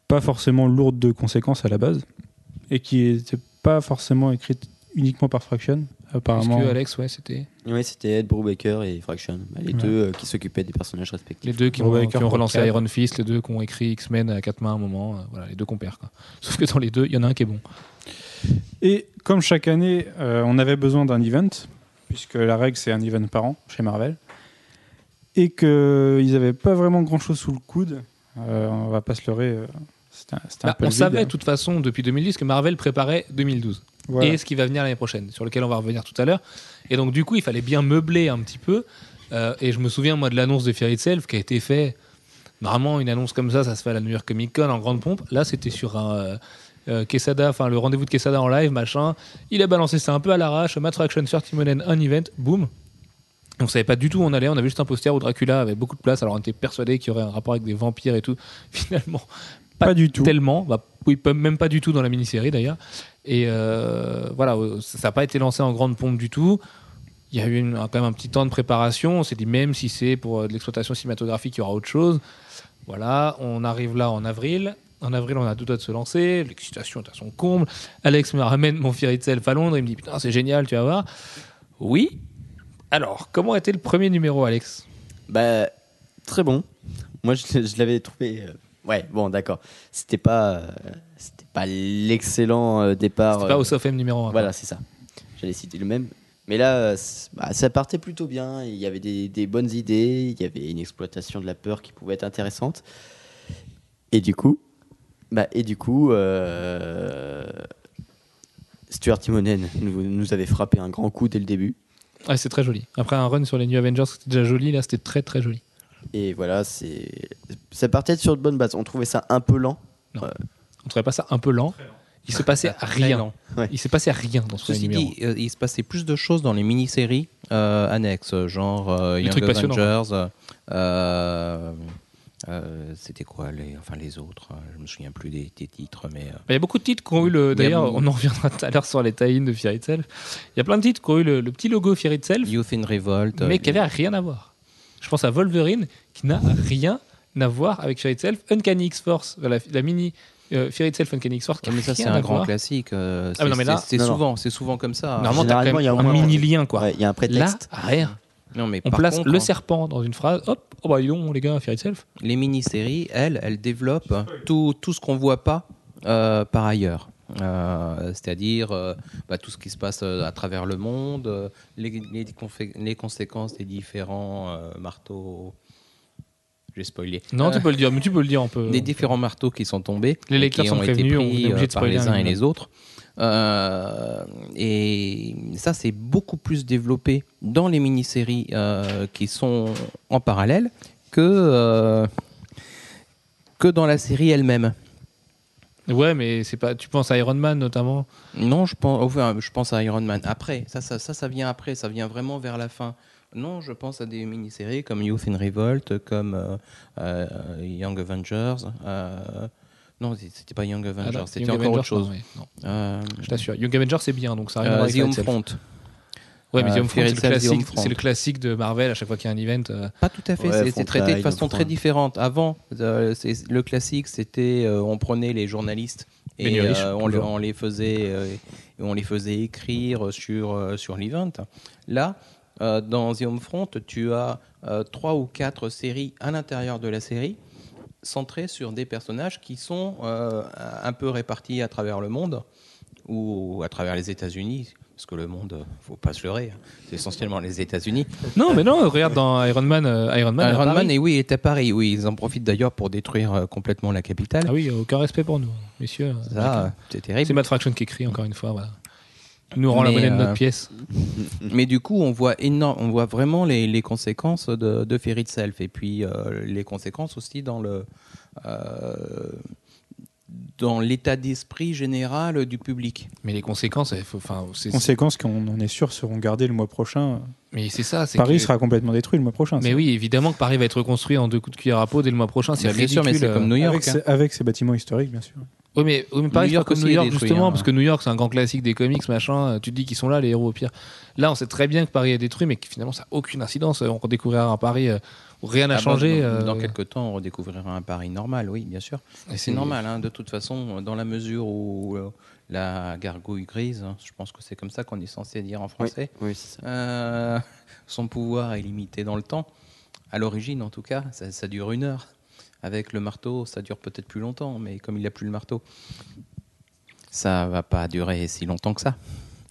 pas forcément lourde de conséquences à la base, et qui n'était pas forcément écrite uniquement par Fraction, Parce apparemment. que Alex, ouais, c'était Oui, c'était Ed Brubaker et Fraction, bah, les Ouais. deux euh, qui s'occupaient des personnages respectifs. les deux qui ont, qui relancé Cap. Iron Fist, les deux qui ont écrit X-Men à quatre mains à un moment. euh, voilà, les deux compères. Quoi. Sauf que dans les deux, il y en a un qui est bon. Et comme chaque année, euh, on avait besoin d'un event, puisque la règle c'est un event par an chez Marvel, et qu'ils n'avaient pas vraiment grand-chose sous le coude, euh, on va pas se leurrer, euh, un, un Bah, on vide, savait hein. de toute façon depuis 2010 que Marvel préparait 2012 Voilà. et ce qui va venir l'année prochaine, sur lequel on va revenir tout à l'heure. Et donc du coup, il fallait bien meubler un petit peu. Euh, et je me souviens moi de l'annonce de Fear Itself qui a été fait. Normalement, une annonce comme ça, ça se fait à la New York Comic Con en grande pompe. Là, c'était sur un euh, Quesada, enfin le rendez-vous de Quesada en live, machin. Il a balancé ça un peu à l'arrache. Action sur Timonen, un event, boum. On savait pas du tout où on allait. On avait juste un poster où Dracula avait beaucoup de place. Alors on était persuadé qu'il y aurait un rapport avec des vampires et tout. Finalement, Pas du tout. tellement, bah, oui, même pas du tout dans la mini-série d'ailleurs. Et euh, voilà, euh, ça n'a pas été lancé en grande pompe du tout. Il y a eu une- quand même un petit temps de préparation. On s'est dit, même si c'est pour euh, de l'exploitation cinématographique, il y aura autre chose. Voilà, on arrive là en avril. En avril, on a deux doigts de se lancer. L'excitation est à son comble. Alex me ramène mon Fear Itself à Londres. Il me dit, putain, c'est génial, tu vas voir. Oui. Alors, comment a été le premier numéro, Alex? Bah, très bon. Moi, je, je l'avais trouvé. euh, ouais, bon, d'accord. C'était pas, euh, c'était pas l'excellent euh, départ. C'était pas euh, au SOFM numéro 1. Voilà, c'est ça. J'allais citer le même. Mais là, euh, c- bah, ça partait plutôt bien. Il y avait des, des bonnes idées. Il y avait une exploitation de la peur qui pouvait être intéressante. Et du coup, bah, et du coup, euh, Stuart Timonen nous, nous avait frappé un grand coup dès le début. Ouais, c'est très joli. Après un run sur les New Avengers, c'était déjà joli. Là, c'était très très joli. Et voilà, c'est, ça partait sur de bonnes bases. On trouvait ça un peu lent. On trouvait pas ça un peu lent. Il se passait rien. lent. Il s'est passé rien dans ce Ceci numéro. dit, euh, il se passait plus de choses dans les mini-séries euh, annexes, genre euh, Des Young. Avengers. Euh, C'était quoi les, enfin les autres euh, Je me souviens plus des, des titres, mais euh, Il y a beaucoup de titres qui ont eu le. D'ailleurs, on en reviendra tout à l'heure sur les tie de Fear Itself. Il y a plein de titres qui ont eu le, le petit logo Fear Itself, Youth in Revolt. mais qui n'avaient rien à voir. Je pense à Wolverine, qui n'a rien à voir avec Fear Itself. Uncanny X-Force, la, la mini euh, Fear Itself Uncanny X-Force, qui Ouais, a mais ça, c'est un grand voir. classique. euh, Ah, c'est- souvent, c'est souvent comme ça. Normalement, il y a un mini lien, quoi. Ouais, Il y a un Là, prétexte. Rien. Non, mais On place contre, le hein, serpent dans une phrase, hop, oh bah dis donc les gars, Fear Itself. les mini-séries, elles, elles développent tout, tout ce qu'on voit pas euh, par ailleurs. Euh, C'est-à-dire euh, bah, tout ce qui se passe à travers le monde, les, les, confé- les conséquences des différents marteaux. J'ai spoilé. Non, tu peux le dire, mais tu peux le dire un peu. des différents marteaux qui sont tombés. Les lecteurs qui sont ont été on est pris de par spoiler les un uns et les autres. Euh, et ça, c'est beaucoup plus développé dans les mini-séries euh, qui sont en parallèle que, euh, que dans la série elle-même. Ouais, mais c'est pas. Tu penses à Iron Man notamment? Non, je pense, enfin, je pense à Iron Man. Après, ça, ça, ça, ça vient après, ça vient vraiment vers la fin. Non, je pense à des mini-séries comme Youth in Revolt, comme euh, euh, Young Avengers. euh, non, c'était pas Young Avengers, Ah c'était Young encore autre Avengers, chose. non, ouais, non, Euh, je t'assure. Young Avengers, c'est bien, donc ça a rien à euh, voir avec The Home Fear Itself. Front. Ouais, mais Euh, Front, c'est le, Itself, The Home classique, Front. c'est le classique de Marvel à chaque fois qu'il y a un event. euh, Pas tout à fait, Ouais, c'est- traité de façon très différente. Avant, euh, c'est- le classique, c'était euh, on prenait les journalistes et euh, on, les, toujours. on les faisait, euh, et on les faisait écrire sur, euh, sur l'event. Là, euh, dans The Homefront, tu as euh, trois ou quatre séries à l'intérieur de la série centrées sur des personnages qui sont euh, un peu répartis à travers le monde ou à travers les États-Unis. Parce que le monde, faut pas se leurrer, hein, c'est essentiellement les États-Unis. Non, mais non, regarde dans Iron Man. euh, Iron Man, à Iron Man, et oui, est à Paris. Oui, ils en profitent d'ailleurs pour détruire euh, complètement la capitale. Ah oui, aucun respect pour nous, messieurs. Ça, c'est C'est terrible. Matt Fraction qui écrit encore une fois. Voilà. Nous rend la monnaie de notre euh, pièce. Mais du coup, on voit énorme, on voit vraiment les, les conséquences de, de Fear Itself et puis euh, les conséquences aussi dans le euh, dans l'état d'esprit général du public. Mais les conséquences, enfin, c'est. Conséquences qu'on en est sûr seront gardées le mois prochain. Mais c'est ça. c'est Paris que- sera complètement détruit le mois prochain. Mais ça. oui, évidemment que Paris va être reconstruit en deux coups de cuillère à peau dès le mois prochain. C'est Bah, bien sûr, mais c'est comme. New York. avec, hein. ses, avec ses bâtiments historiques, bien sûr. Oui, mais, oui, mais Paris, New York pas comme New York, détruit, justement, hein. parce que New York, c'est un grand classique des comics, machin. Tu te dis qu'ils sont là, les héros, au pire. Là, on sait très bien que Paris est détruit, mais que finalement, ça n'a aucune incidence. On redécouvrira un Paris euh, où rien n'a Ah changé. dans, euh, dans quelques temps, on redécouvrira un Paris normal, oui, bien sûr. et C'est normal, hein, de toute façon, dans la mesure où euh, la gargouille grise, hein, je pense que c'est comme ça qu'on est censé dire en français, Oui, ça. euh, son pouvoir est limité dans le temps. À l'origine, en tout cas, ça, ça dure une heure. Avec le marteau, ça dure peut-être plus longtemps, mais comme il n'a plus le marteau, ça va pas durer si longtemps que ça.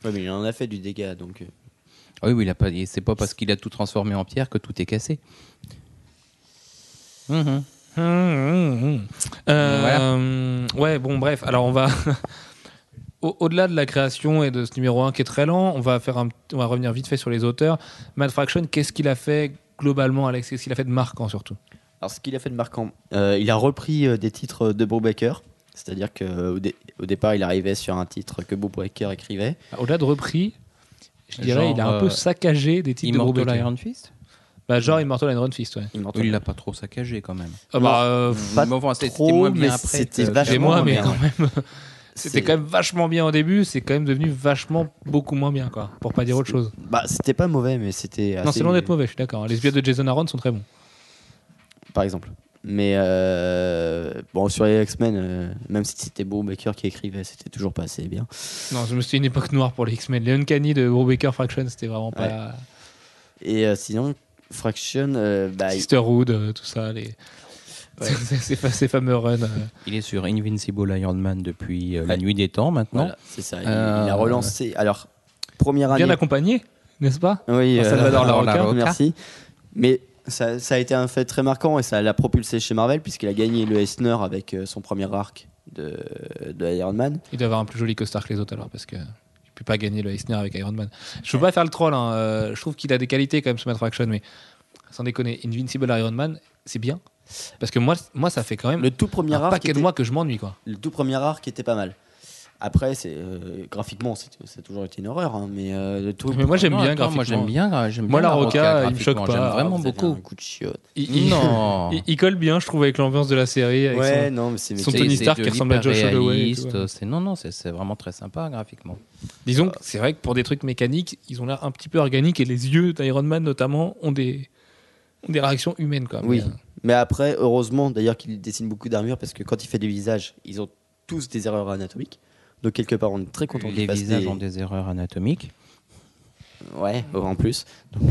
Ouais, mais il en a fait du dégât, donc. euh, Ah Oui, oui, il a pas. C'est pas parce qu'il a tout transformé en pierre que tout est cassé. Euh, Ouais, bon, bref. Alors, on va. Au- Au-delà de la création et de ce numéro 1 qui est très lent, on va, faire un... on va revenir vite fait sur les auteurs. Matt Fraction, qu'est-ce qu'il a fait globalement, Alex? Qu'est-ce qu'il a fait de marquant surtout? Alors, ce qu'il a fait de marquant, euh, il a repris euh, des titres de Brubaker. C'est-à-dire qu'au dé- au départ, il arrivait sur un titre que Brubaker écrivait. Au-delà de repris, je dirais Genre, il a un peu euh, saccagé des titres de Immortal Brubaker. Iron Fist Bah, genre Immortal Iron Fist, ouais. Il m'entend Oui, Il l'a pas trop saccagé quand même. Ah bah, euh, Pas Mais enfin, c'était trop, moins bien mais après c'était vachement mais bien. quand même, c'était quand même vachement bien au début, c'est quand même devenu vachement beaucoup moins bien, quoi, pour pas dire autre chose. Bah, c'était pas mauvais, mais c'était. Non, c'est loin d'être mauvais, je suis d'accord. Les yeux de Jason Aaron sont très bons. Par exemple. Mais euh, bon, sur les X-Men, euh, même si c'était Brubaker qui écrivait, c'était toujours pas assez bien. Non, je me suis dit une époque noire pour les X-Men. Les Uncanny de Brubaker Fraction, c'était vraiment pas. Et euh, sinon, Fraction, euh, bah, Sisterhood, euh, tout ça, les. ces, ces- ces fameux runs. euh. Il est sur Invincible Iron Man depuis euh, la nuit des temps maintenant. voilà, c'est ça. Il, Euh, il a relancé. Alors, première année. Bien accompagné, n'est-ce pas? Oui, Salvador Larroca. Merci. Mais ça, ça a été un fait très marquant et ça l'a propulsé chez Marvel puisqu'il a gagné le Eisner avec euh, son premier arc de, de Iron Man. Il doit avoir un plus joli costard que les autres alors, parce que. Il peut pas gagner le Eisner avec Iron Man. Je veux pas faire le troll, hein, euh, je trouve qu'il a des qualités quand même, ce Matt Fraction, mais sans déconner, Invincible Iron Man, c'est bien. Parce que moi, moi, ça fait quand même Le tout premier un arc, paquet de était, mois que je m'ennuie, quoi. le tout premier arc était pas mal. Après, c'est euh, graphiquement, c'est- ça a toujours été une horreur, hein, mais euh, le tout. Mais moi, j'aime Non, bien attends, Moi graphiquement. j'aime bien. j'aime Moi, bien la Roca, il me graphiquement, choque pas. J'aime Ah, vraiment Vous avez beaucoup. Un coup de chiotte. Il, il- Non. il- il colle bien, je trouve, avec l'ambiance de la série. Avec Ouais, son- non, mais c'est son Tony Stark qui ressemble à Josh Holloway et l'hyper-réaliste, tout, ouais. c'est- Non, non, c'est c'est vraiment très sympa graphiquement. Disons que c'est vrai que pour des trucs mécaniques, ils ont l'air un petit peu organiques et les yeux d'Iron Man, notamment, ont des, ont des réactions humaines, quoi. Oui. Mais, Mais après, heureusement d'ailleurs qu'il dessine beaucoup d'armure parce que quand il fait des visages, ils ont tous des erreurs anatomiques. Donc quelque part, on est très content Les visages des... ont des erreurs anatomiques. Ouais, en plus. Donc,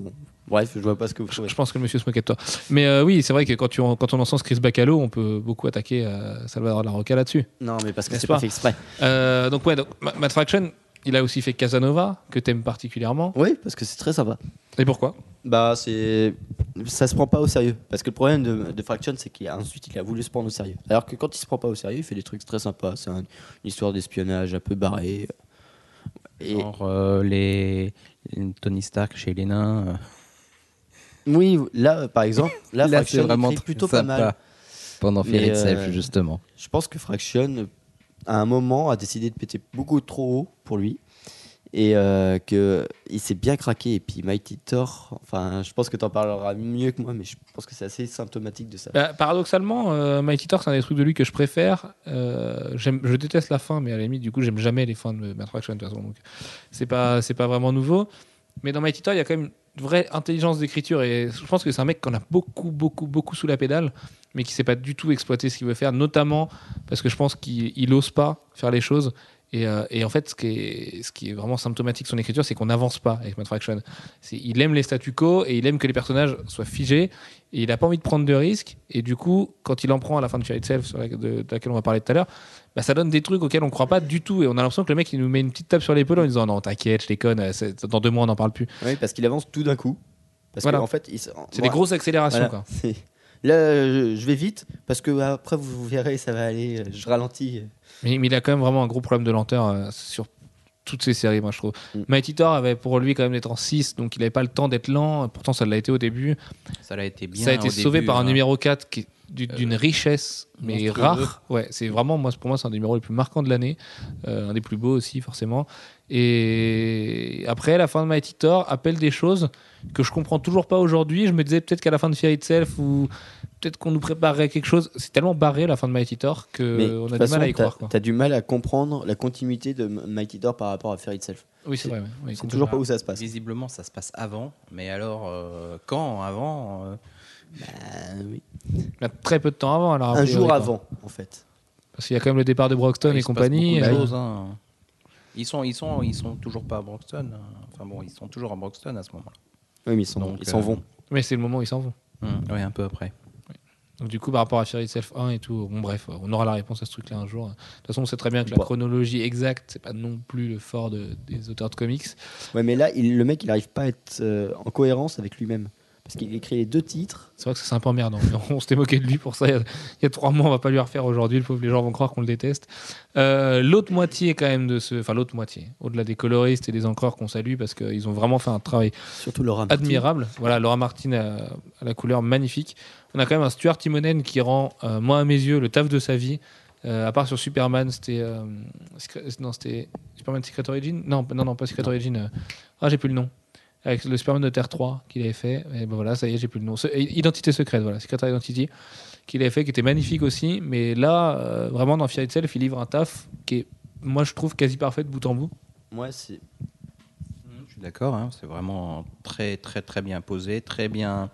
Bon, bref, je vois pas ce que vous Je, pense que le monsieur se moquait de toi. Mais euh, oui, c'est vrai que quand, tu, quand on encense Chris Bacalo, on peut beaucoup attaquer euh, Salvador La Roca là-dessus. Non, mais parce que c'est pas pas fait exprès. Euh, donc ouais, donc, Ma- Matt Fraction, il a aussi fait Casanova, que t'aimes particulièrement. Oui, parce que c'est très sympa. Et pourquoi? Bah, c'est. Ça se prend pas au sérieux. Parce que le problème de, de Fraction, c'est qu'il a ensuite il a voulu se prendre au sérieux. Alors que quand il se prend pas au sérieux, il fait des trucs très sympas. C'est un- une histoire d'espionnage un peu barrée. Et Genre euh, les, Tony Stark chez les nains. euh, oui, là, par exemple, là, Là, Fraction c'est vraiment plutôt pas mal. Pendant Fear euh, Itself, justement. Je pense que Fraction, à un moment, a décidé de péter beaucoup trop haut lui. Et euh, que il s'est bien craqué. Et puis Mighty Thor, enfin, je pense que tu en parleras mieux que moi, mais je pense que c'est assez symptomatique de ça. Bah, Paradoxalement, euh, Mighty Thor, c'est un des trucs de lui que je préfère. Euh, je déteste la fin, mais à la limite, du coup, j'aime jamais les fins de Matt Fraction de toute façon. Donc, c'est pas, c'est pas vraiment nouveau. Mais dans Mighty Thor, il y a quand même une vraie intelligence d'écriture. Et je pense que c'est un mec qu'on a beaucoup, beaucoup, beaucoup sous la pédale, mais qui sait pas du tout exploiter ce qu'il veut faire, notamment parce que je pense qu'il il ose pas faire les choses. Et, euh, et en fait, ce qui, est, ce qui est vraiment symptomatique de son écriture, c'est qu'on n'avance pas avec Matt Fraction. Il aime les statu quo et il aime que les personnages soient figés. Et il n'a pas envie de prendre de risques. Et du coup, quand il en prend à la fin de Fear Itself, sur la- de, de laquelle on va parler tout à l'heure, bah, ça donne des trucs auxquels on ne croit pas du tout. Et on a l'impression que le mec, il nous met une petite tape sur l'épaule en disant Non, t'inquiète, je déconne, euh, dans deux mois, on n'en parle plus. Oui, parce qu'il avance tout d'un coup. Parce Voilà. fait, il C'est des grosses accélérations. voilà, Quoi. c'est- Là, je, vais vite parce que après vous, vous verrez, ça va aller. euh, Je ralentis. Mais, mais il a quand même vraiment un gros problème de lenteur euh, sur toutes ces séries, moi, je trouve. Mm. Mighty Thor avait pour lui quand même d'être en 6, donc il n'avait pas le temps d'être lent. Pourtant, ça l'a été au début. Ça a été bien. ça a été au sauvé début, par un hein. numéro 4 qui du- d'une richesse, mais rare. Ouais, c'est vraiment, moi, pour moi, c'est un des numéros les plus marquants de l'année. Euh, un des plus beaux aussi, forcément. Et après, la fin de Mighty Thor appelle des choses que je comprends toujours pas aujourd'hui. Je me disais peut-être qu'à la fin de Fear Itself, ou peut-être qu'on nous préparerait quelque chose. C'est tellement barré la fin de Mighty Thor qu'on toute a du façon, mal à y croire. T'as du mal à comprendre la continuité de Mighty Thor par rapport à Fear Itself. Oui, c'est vrai. Oui, C'est toujours pas où ça se passe. Visiblement, ça se passe avant. Mais alors, euh, quand avant euh, Bah, oui. Il y a très peu de temps avant. Alors, Un jour quoi. avant, en fait. Parce qu'il y a quand même le départ de Broxton il et se passe compagnie. euh, choses, hein. Ils sont, ils sont, ils sont toujours pas à Broxton. hein. Enfin bon, ils sont toujours à Broxton à ce moment-là. Oui, mais ils s'en Donc, ils s'en euh, vont. Mais c'est le moment où ils s'en vont. Oui, un peu après. Donc du coup, par rapport à Fear Itself 1 et tout, bon bref, on aura la réponse à ce truc-là un jour. De toute façon, on sait très bien que la Bon. chronologie exacte, c'est pas non plus le fort de- des auteurs de comics. Ouais, mais là, il- le mec, il arrive pas à être euh, en cohérence avec lui-même. Parce qu'il écrit les deux titres. C'est vrai que c'est un peu emmerdant. on s'était moqué de lui pour ça il y, a, il y a trois mois, on va pas lui refaire aujourd'hui. Le pauvre, les gens vont croire qu'on le déteste. Euh, l'autre moitié quand même de ce, enfin l'autre moitié, au-delà des coloristes et des encreurs qu'on salue parce qu'ils ont vraiment fait un travail Surtout Laura Martin. admirable. Voilà, Laura Martin à, à la couleur magnifique. On a quand même un Stuart Timonen qui rend, euh, moi à mes yeux, le taf de sa vie. Euh, à part sur Superman, c'était euh, non, c'était Superman Secret Origin? Non, non, non, pas Secret Origin. euh, Ah, j'ai plus le nom. Avec le Superman de Terre 3 qu'il avait fait. Et ben voilà, ça y est, j'ai plus le nom. Identité secrète, voilà, Secret Identity qu'il avait fait, qui était magnifique aussi. Mais là, euh, vraiment dans Fear Itself, il livre un taf qui est, moi, je trouve quasi parfait de bout en bout. Moi, c'est. Je suis d'accord, hein, c'est vraiment très très très bien posé, très bien,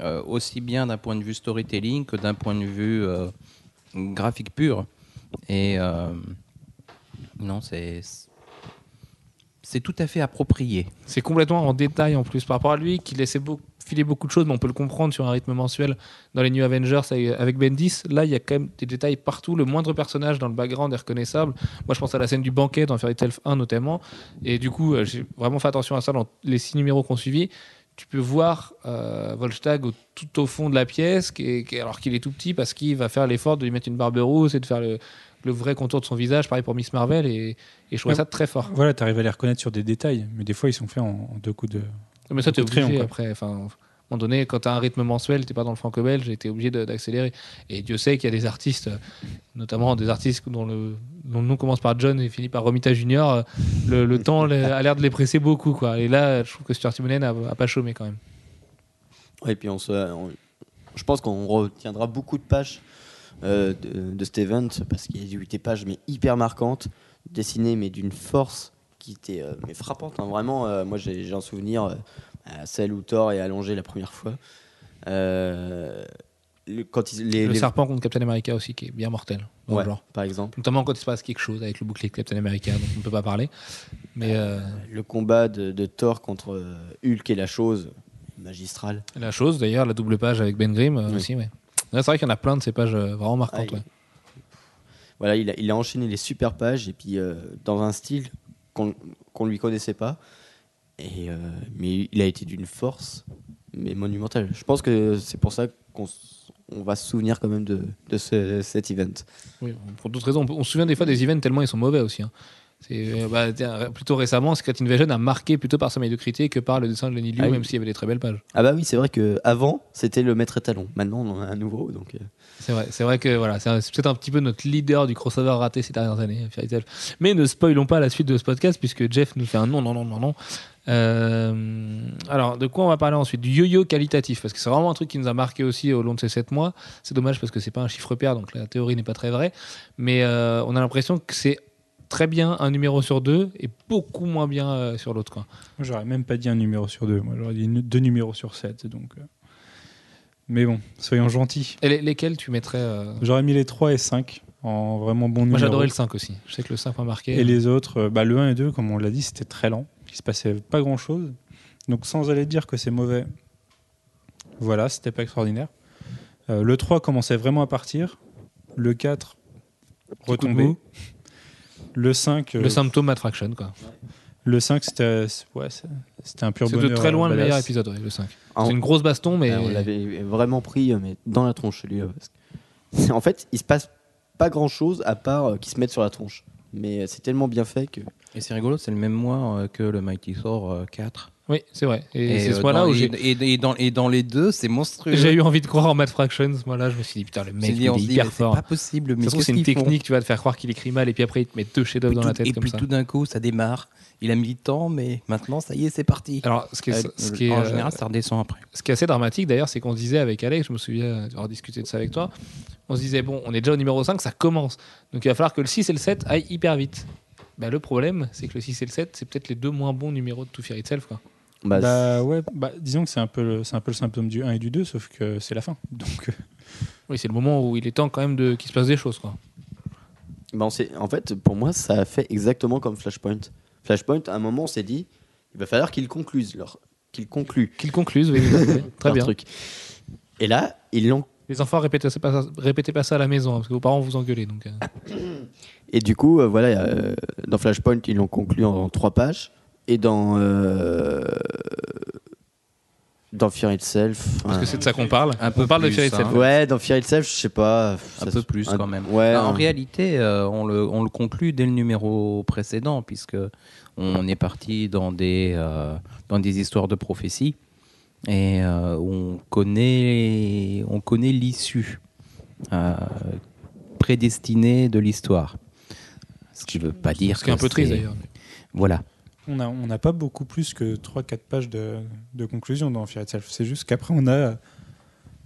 euh, aussi bien d'un point de vue storytelling que d'un point de vue euh, graphique pur. Et euh, non, c'est c'est tout à fait approprié. C'est complètement en détail en plus par rapport à lui, qui laissait beau- filer beaucoup de choses, mais on peut le comprendre sur un rythme mensuel dans les New Avengers avec- Bendis. Là, il y a quand même des détails partout. Le moindre personnage dans le background est reconnaissable. Moi, je pense à la scène du banquet dans Fairy Itself 1 notamment. Et du coup, euh, j'ai vraiment fait attention à ça dans les six numéros qu'on suivi. Tu peux voir euh, Volstagg au- tout au fond de la pièce, qui est- alors qu'il est tout petit, parce qu'il va faire l'effort de lui mettre une barbe rousse et de faire le, le vrai contour de son visage. Pareil pour Miss Marvel. Et, et je trouvais Ouais. ça très fort. Voilà, tu arrives à les reconnaître sur des détails, mais des fois ils sont faits en, en deux coups de. Mais ça, t'es obligé quoi. après. Enfin, à un moment donné, quand tu as un rythme mensuel, t'es pas dans le franco-belge, et t'es obligé d'accélérer. Et Dieu sait qu'il y a des artistes, notamment des artistes dont le, dont le nom commence par John et finit par Romita Junior. Le, le temps a l'air de les presser beaucoup. Quoi. Et là, je trouve que Stuart Timonen a, a pas chômé quand même. Et puis on se, on- je pense qu'on retiendra beaucoup de pages euh, de, de Stevens parce qu'il y a eu des pages mais hyper marquantes, dessinées mais d'une force qui était euh, mais frappante. hein. Vraiment, euh, moi j'ai un souvenir euh, à celle où Thor est allongé la première fois. Le- quand ils, les, le les- serpent contre Captain America aussi, qui est bien mortel. Dans ouais, le genre. par exemple. Notamment quand il se passe quelque chose avec le bouclier de Captain America, donc on ne peut pas parler. Mais Le combat de, de Thor contre Hulk et la chose, magistral. La chose, d'ailleurs, la double page avec Ben Grimm Oui. aussi, ouais. C'est vrai qu'il y en a plein de ces pages euh, vraiment marquantes. Ah, ouais. Voilà, il a, il a enchaîné les super pages et puis euh, dans un style qu'on qu'on lui connaissait pas. Et, euh, mais il a été d'une force mais monumentale. Je pense que c'est pour ça qu'on on va se souvenir quand même de, de ce- cet event. Oui, pour d'autres raisons. On se souvient des fois des events tellement ils sont mauvais aussi. hein. C'est, euh, bah, plutôt récemment, Secret Invasion a marqué plutôt par sa médiotité que par le dessin de Lenny Liu, Ah oui. même s'il y avait des très belles pages. Ah bah oui, c'est vrai que avant c'était le maître étalon. Maintenant on en a un nouveau. Donc, euh, C'est vrai, c'est vrai que voilà, c'est peut-être un petit peu notre leader du crossover raté ces dernières années, Fairy Tail. Mais ne spoilons pas la suite de ce podcast puisque Jeff nous fait un non, non, non, non, non. Euh, alors, de quoi on va parler ensuite? Du yo-yo qualitatif, parce que c'est vraiment un truc qui nous a marqué aussi au long de ces 7 mois. C'est dommage parce que c'est pas un chiffre pair, donc la théorie n'est pas très vraie. Mais euh, on a l'impression que c'est très bien un numéro sur deux et beaucoup moins bien euh, sur l'autre. quoi. J'aurais même pas dit un numéro sur deux. Moi, j'aurais dit une- deux numéros sur sept. Donc, euh. Mais bon, soyons gentils. Et les- lesquels tu mettrais euh, J'aurais mis les 3 et 5 en vraiment bon Moi numéro. j'adorais le 5 aussi. Je sais que le 5 m'a marqué. Et les autres, euh, bah, le 1 et 2, comme on l'a dit, c'était très lent. Il se passait pas grand chose. Donc sans aller dire que c'est mauvais, voilà, c'était pas extraordinaire. Euh, le 3 commençait vraiment à partir. Le 4 coup de retombé. mou. Le 5, euh, Le symptôme attraction, quoi. le 5 c'était ouais, c'était un pur C'est de bonheur. très loin euh, le meilleur épisode, ouais, le 5. en- C'est une grosse baston, mais. On l'avait vraiment pris euh, mais dans la tronche celui-là. parce que- En fait, il se passe pas grand chose à part euh, qu'ils se mettent sur la tronche. Mais euh, c'est tellement bien fait que. Et c'est rigolo, c'est le même mois euh, que le Mighty Thor euh, 4. Oui, c'est vrai. Et, c'est euh, ce mois-là dans- où et, j'ai. et- et dans, et dans les deux, c'est monstrueux. J'ai eu envie de croire en Matt Fraction ce mois-là. Je me suis dit, putain, le mec, il est hyper mais c'est fort. pas possible, mais c'est une technique, tu vas te faire croire qu'il écrit mal, et puis après, il te met deux chefs-d'œuvre Puis dans la tête et comme puis ça. tout d'un coup, ça démarre. Il a mis du temps, mais maintenant, ça y est, c'est parti. Alors, ce qui est, Euh, ce qui est, en euh, général, ça redescend après. ce qui est assez dramatique d'ailleurs, c'est qu'on disait avec Alex, je me souviens d'avoir discuté de ça avec toi, on se disait, bon, on est déjà au numéro 5, ça commence. Donc il va falloir que le 6 et le 7 aillent hyper vite. Bah, le problème, c'est que le 6 et le 7, c'est peut-être les deux moins bons numéros de To Fear Itself. Quoi. Bah, Bah ouais, bah, disons que c'est un, peu le- c'est un peu le symptôme du 1 et du 2, sauf que c'est la fin. Donc, euh, Oui, c'est le moment où il est temps quand même de qu'il se passe des choses. Quoi. bah, on s'est- en fait, pour moi, ça a fait exactement comme Flashpoint. Flashpoint, à un moment, on s'est dit, il va falloir qu'ils conclusent leur, qu'ils concluent Qu'il concluse, oui, tout à fait. très leur bien. truc. Et là, ils l'ont. Les enfants, répétez pas, ça, répétez pas ça à la maison, hein, parce que vos parents vous engueulez. Donc, euh. Et du coup, euh, voilà, euh, dans Flashpoint, ils l'ont conclu en, en trois pages. Et dans euh, dans Fear Itself. Parce euh, que c'est de ça qu'on parle. Un peu on parle de plus, Fear Itself. hein. Ouais, dans Fear Itself, je sais pas. Un peu plus un- quand même. Ouais. En un- réalité, euh, on, le, on le conclut dès le numéro précédent, puisque on est parti dans des, euh, dans des histoires de prophétie et euh, on connaît, on connaît l'issue euh, prédestinée de l'histoire. Ce qui ne veut pas dire Ce qui est un peu triste d'ailleurs. Voilà. On n'a on n'a pas beaucoup plus que 3-4 pages de, de conclusion dans Fear Itself. C'est juste qu'après, on a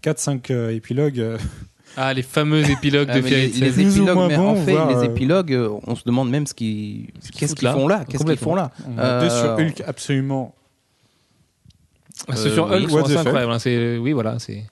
4-5 euh, épilogues. euh, Ah, les fameux épilogues Ah, de mais Fear les, Itself. les épilogues, mais en fait, les euh, épilogues, euh, on se demande même ce qu'ils, qu'est-ce foutent qu'ils là font là, qu'est-ce qu'ils font là. on a deux sur Euh, Hulk absolument. Ah, Ceux Euh, sur oui. Hulk sont assez fuck incroyables. c'est- Oui, voilà. c'est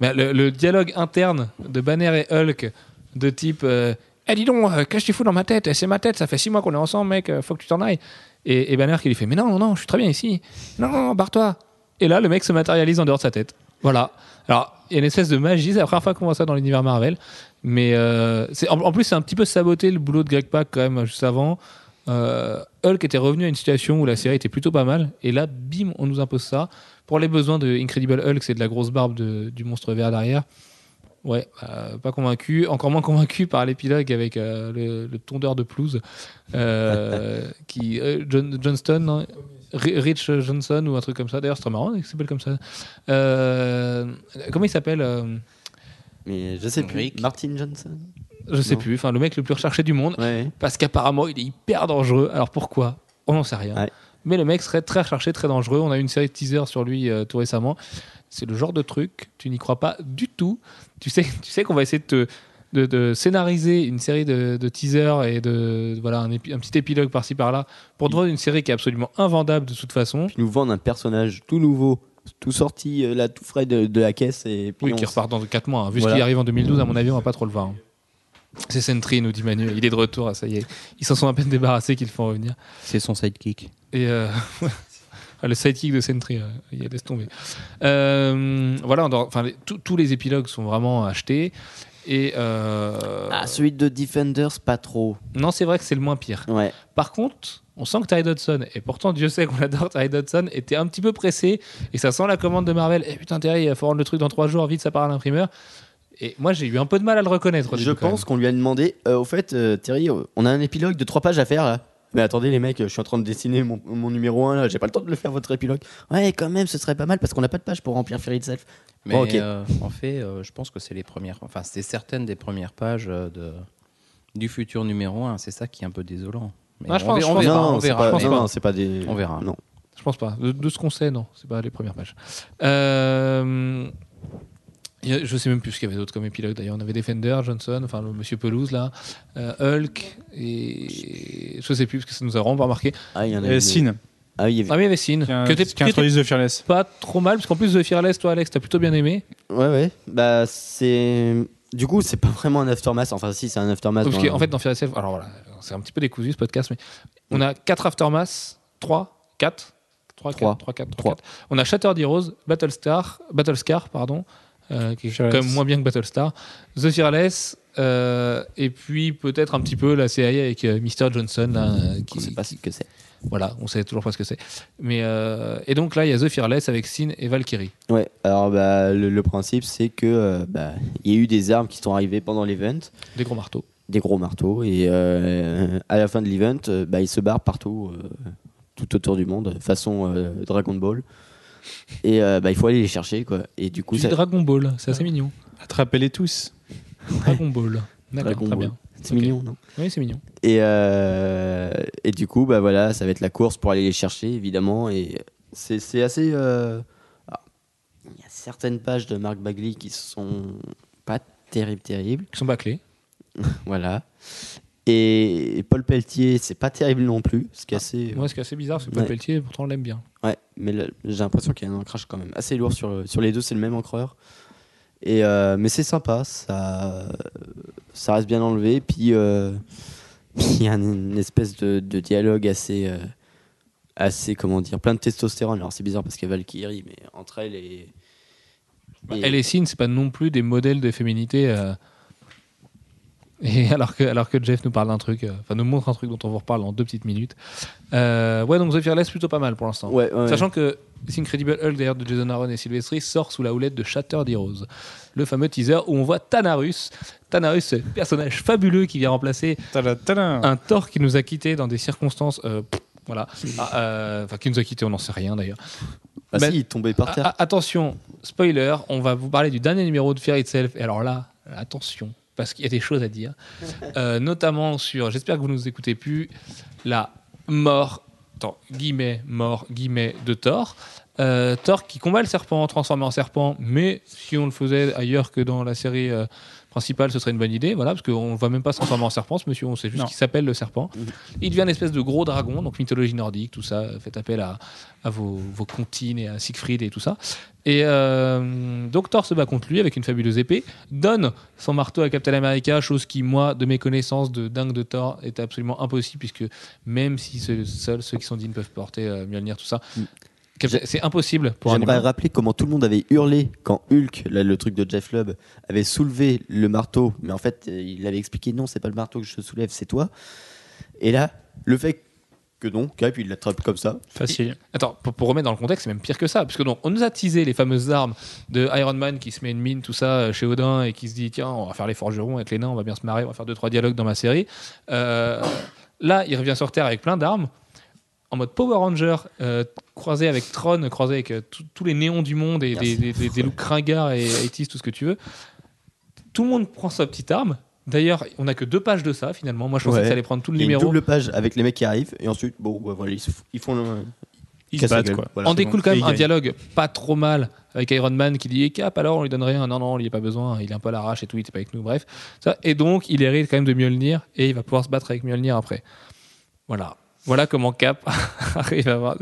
Mais le, le dialogue interne de Banner et Hulk de type euh, Eh, dis donc, euh, qu'est-ce que tu fous dans ma tête? C'est ma tête, ça fait six mois qu'on est ensemble, mec, euh, faut que tu t'en ailles. Et, et Banner qui lui fait Mais non, non, non, je suis très bien ici. Non, barre-toi. Et là, le mec se matérialise en dehors de sa tête. Voilà. Alors, il y a une espèce de magie, c'est la première fois qu'on voit ça dans l'univers Marvel. Mais euh, en plus, c'est un petit peu saboté le boulot de Greg Pak quand même, juste avant. Euh, Hulk était revenu à une situation où la série était plutôt pas mal. Et là, bim, on nous impose ça. Pour les besoins de Incredible Hulk, c'est de la grosse barbe de- du monstre vert derrière. Ouais, euh, pas convaincu. Encore moins convaincu par l'épilogue avec euh, le, le tondeur de pelouse. euh, qui, euh, John, Johnston, non Ri- Rich Johnson ou un truc comme ça. D'ailleurs, c'est très marrant qu'il s'appelle comme ça. Comment il s'appelle Mais je sais plus. Rick. Martin Johnson. Je sais Non. plus. Enfin, le mec le plus recherché du monde. Ouais. Parce qu'apparemment, il est hyper dangereux. Alors pourquoi? On n'en sait rien. Ouais. Mais le mec serait très recherché, très dangereux. On a eu une série de teasers sur lui tout récemment. C'est le genre de truc, tu n'y crois pas du tout. Tu sais, tu sais qu'on va essayer de, te- de, de scénariser une série de, de teasers et de voilà un, épi- un petit épilogue par-ci par-là pour te vendre une série qui est absolument invendable de toute façon. Ils nous vendent un personnage tout nouveau, tout sorti euh, là, tout frais de, de la caisse. Et puis Oui, on qui repart dans 4 mois. hein. Vu Voilà. ce qui arrive en 2012, à mon avis, on va pas trop le voir. hein. C'est Sentry, nous dit Manu. Il est de retour, ça y est. Ils s'en sont à peine débarrassés qu'ils le font revenir. C'est son sidekick. Et euh, Ah, le sidekick de Sentry, euh, il laisse tomber. Euh, voilà, enfin, tous- les épilogues sont vraiment achetés. Et euh, Ah, celui de Defenders, pas trop. non, c'est vrai que c'est le moins pire. Ouais. Par contre, on sent que Ty Dodson, et pourtant Dieu sait qu'on adore Ty Dodson, était un petit peu pressé, et ça sent la commande de Marvel. Et putain, Terry, il faut rendre le truc dans trois jours, vite, ça part à l'imprimeur. Et moi, j'ai eu un peu de mal à le reconnaître. Je pense qu'on lui a demandé, euh, au fait, euh, Terry, on a un épilogue de trois pages à faire là. Mais attendez les mecs, je suis en train de dessiner mon, mon numéro 1 là, j'ai pas le temps de le faire votre épilogue. Ouais, quand même, ce serait pas mal parce qu'on n'a pas de page pour remplir Fear Itself. Mais euh, en fait, euh, je pense que c'est les premières, enfin, c'est certaines des premières pages euh, de, du futur numéro 1. C'est ça qui est un peu désolant. Mais Ah, je on, pense- verra, je on pense- verra, non, on c'est verra, pas, non, c'est des. On verra. Non. Je pense pas. De, de ce qu'on sait, non. C'est pas les premières pages. Euh, je sais même plus ce qu'il y avait d'autre comme épilogue d'ailleurs. On avait Defender, Johnson, enfin le monsieur Pelouse là, euh, Hulk, et je sais plus parce que ça nous a vraiment pas marqué. Ah, il y en a Et une- Sin, Ah, oui, il y avait- Ah, mais il y avait Sin, qui, a- que t'es- qui introduisent The Fearless. pas trop mal, parce qu'en plus de Fearless, toi Alex, t'as plutôt bien aimé. Ouais, ouais. Bah, c'est. Du coup, c'est pas vraiment un aftermath. Enfin, si, c'est un aftermath. Parce qu'en fait, dans Fearless, alors voilà, c'est un petit peu décousu ce podcast, mais on a 4 Aftermath, 3, 4, 3, 4, Trois. 3, 4, 3, Trois. 4. On a Shattered Heroes, Battlestar, Battlescar, pardon, euh, qui est Fearless. quand même moins bien que Battlestar, The Fearless, euh, et puis peut-être un petit peu la série avec euh, Mr. Johnson, là, euh, qui, On sait pas ce que c'est. voilà, on sait toujours pas ce que c'est. Mais euh, et donc là, il y a The Fearless avec Sin et Valkyrie. Ouais, alors bah, le, le principe, c'est que euh, bah, il y a eu des armes qui sont arrivées pendant l'event, Des gros marteaux. des gros marteaux, et euh, à la fin de l'event, bah, ils se barrent partout, euh, tout autour du monde, façon euh, Dragon Ball. Et euh, bah, il faut aller les chercher, quoi. Et du coup, ça- Dragon Ball, c'est assez mignon. Attrapez-les tous. Dragon Ball. D'accord, Dragon très Ball. bien. c'est Ok. mignon, non Oui, c'est mignon. et, euh, et du coup, bah, voilà, ça va être la course pour aller les chercher, évidemment. Et c'est c'est assez. euh, ah, Il y a certaines pages de Mark Bagley qui sont pas terribles, terribles. Ils sont bâclés. Voilà. Et Paul Pelletier, c'est pas terrible non plus. Ce qui est assez. Moi, ce qui est assez bizarre, c'est que Paul Ouais. Pelletier, pourtant, on l'aime bien. Ouais, mais le- j'ai l'impression qu'il y a un ancrage quand même assez lourd sur, sur les deux, c'est le même encreur. Et euh, mais c'est sympa, ça, ça reste bien enlevé. Puis euh, puis il y a une, une espèce de, de dialogue assez, euh, assez, comment dire, plein de testostérone. Alors c'est bizarre parce qu'il y a Valkyrie, mais entre elles et. et- Elle et Sin, c'est pas non plus des modèles de féminité. euh, Et alors que, alors que Jeff nous parle d'un truc, euh, enfin nous montre un truc dont on vous reparle dans deux petites minutes. Euh, ouais, donc The Fearless, plutôt pas mal pour l'instant. Ouais, ouais, Sachant que The Incredible Hulk d'ailleurs de Jason Aaron et Sylvester sort sous la houlette de Shattered Heroes, le fameux teaser où on voit Tanarus. Tanarus, ce personnage fabuleux qui vient remplacer Tada, tada. un Thor qui nous a quittés dans des circonstances. euh, pff, voilà. Ah, euh, Enfin, qui nous a quittés, on n'en sait rien d'ailleurs. Bah Ben- si, il est tombé par terre. Attention, spoiler, on va vous parler du dernier numéro de Fear Itself. Et alors là, attention, parce qu'il y a des choses à dire. Euh, notamment sur, j'espère que vous ne nous écoutez plus, la mort, attends, guillemets, mort, guillemets, de Thor. Euh, Thor qui combat le serpent, transformé en serpent, mais si on le faisait ailleurs que dans la série euh, principale, ce serait une bonne idée, voilà, parce qu'on ne va même pas se transformer en serpent, ce monsieur, on sait juste qu'il s'appelle le serpent. Il devient une espèce de gros dragon, donc mythologie nordique, tout ça, faites appel à, à vos, vos comptines et à Siegfried et tout ça. Et euh, donc Thor se bat contre lui avec une fabuleuse épée, donne son marteau à Captain America, chose qui, moi, de mes connaissances de dingue de Thor, est absolument impossible, puisque même si seuls ceux qui sont dignes peuvent porter euh, Mjolnir, tout ça, Captain- c'est impossible pour un J'aimerais rappeler comment tout le monde avait hurlé quand Hulk, là, le truc de Jeff Lubb, avait soulevé le marteau, mais en fait, euh, il avait expliqué non, c'est pas le marteau que je soulève, c'est toi. Et là, le fait que non, Cap, il l'attrape comme ça. Facile. Attends, pour, pour remettre dans le contexte, c'est même pire que ça. Parce que donc, on nous a teasé les fameuses armes de Iron Man qui se met une mine, tout ça, euh, chez Odin, et qui se dit tiens, on va faire les forgerons avec les nains, on va bien se marrer, on va faire deux, trois dialogues dans ma série. Euh, là, il revient sur Terre avec plein d'armes, en mode Power Ranger, euh, croisé avec Tron, croisé avec euh, tous les néons du monde et des, des, des, des looks ringards et 80 tout ce que tu veux. Tout le monde prend sa petite arme. D'ailleurs, on n'a que deux pages de ça finalement. Moi, je pensais Ouais. que ça allait prendre tout le Il y a une numéro. double page avec les mecs qui arrivent, et ensuite, bon, voilà, ils, font le. Ils se la battent, quoi. Voilà. On c'est découle bon. quand même Et un dialogue pas trop mal avec Iron Man qui dit Et Cap alors on lui donne rien non non il n'y a pas besoin il est un peu à l'arrache et tout il était pas avec nous bref ça et donc il hérite quand même de Mjolnir et il va pouvoir se battre avec Mjolnir après voilà voilà comment Cap arrive à avoir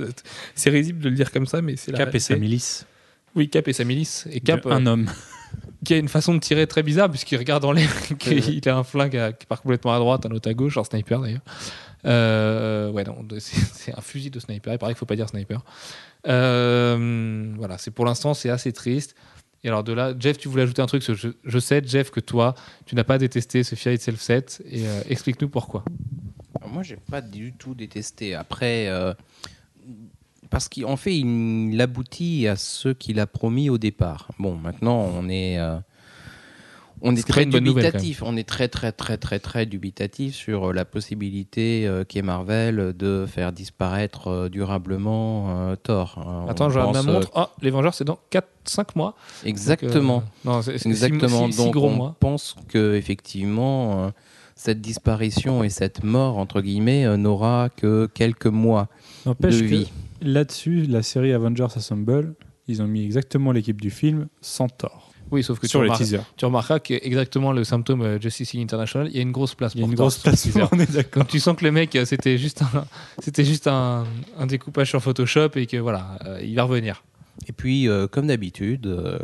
c'est risible de le dire comme ça mais c'est la Cap et sa milice. oui Cap et sa milice et Cap De un homme. euh, qui a une façon de tirer très bizarre puisqu'il regarde en l'air qu'il a un flingue à- qui part complètement à droite un autre à gauche un sniper d'ailleurs Euh, ouais, non, c'est un fusil de sniper. Il paraît qu'il faut pas dire sniper. Euh, voilà, c'est pour l'instant, c'est assez triste. Et alors de là, Jeff, tu voulais ajouter un truc. Je, je sais, Jeff, que toi, tu n'as pas détesté ce Fear Itself 7. Et euh, explique-nous pourquoi. Alors, Moi, j'ai pas du tout détesté. Après, euh, parce qu'en fait, il aboutit à ce qu'il a promis au départ. Bon, maintenant, on est, euh, on est très nouvelle, dubitatif. On est très, très, très, très, très dubitatif sur euh, la possibilité euh, qu'est Marvel de faire disparaître euh, durablement euh, Thor. Euh, Attends, je regarde ma montre. Oh, les Vengeurs, c'est dans 4-5 mois. Donc, Exactement. non, c'est- c'est six- Exactement. six- six Donc gros on mois. pense que effectivement cette disparition et cette mort entre guillemets euh, n'aura que quelques mois de vie. là-dessus, la série Avengers Assemble, ils ont mis exactement l'équipe du film sans tort. Oui, sauf que tu, Sur les remarques- teasers. tu remarqueras que exactement le symptôme euh, Justice League International, il y a une grosse place Il y a une grosse place, teaser. on est d'accord. Donc tu sens que le mec, euh, c'était juste un, c'était juste un, un découpage sur Photoshop et que voilà, euh, il va revenir. Et puis euh, comme d'habitude, euh,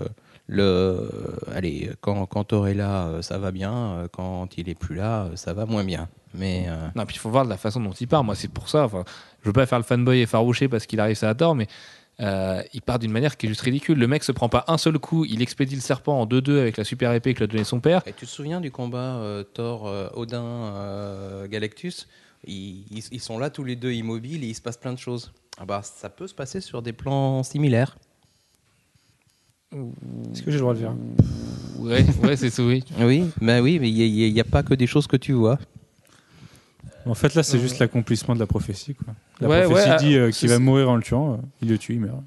le allez quand quand Thor est là, euh, ça va bien. euh, Quand il est plus là, euh, ça va moins bien. Mais euh, Non, puis il faut voir de la façon dont il part. Moi, c'est pour ça. Enfin, je veux pas faire le fanboy effarouché parce qu'il arrive ça à tort, mais euh, il part d'une manière qui est juste ridicule. Le mec se prend pas un seul coup, il expédie le serpent en 2-2 avec la super épée que lui a donné son père. et tu te souviens du combat euh, Thor Odin Galactus? Ils, ils- ils sont là tous les deux immobiles et il se passe plein de choses. Ah bah ça peut se passer sur des plans similaires. Est-ce que j'ai le droit de le faire Ouais, ouais, c'est ça, oui. Oui, bah oui, mais il n'y a, pas que des choses que tu vois. En fait, là, c'est juste l'accomplissement de la prophétie. Quoi. La Ouais, prophétie ouais, dit euh, c'est- qu'il va mourir en le tuant, euh, il le tue, il meurt.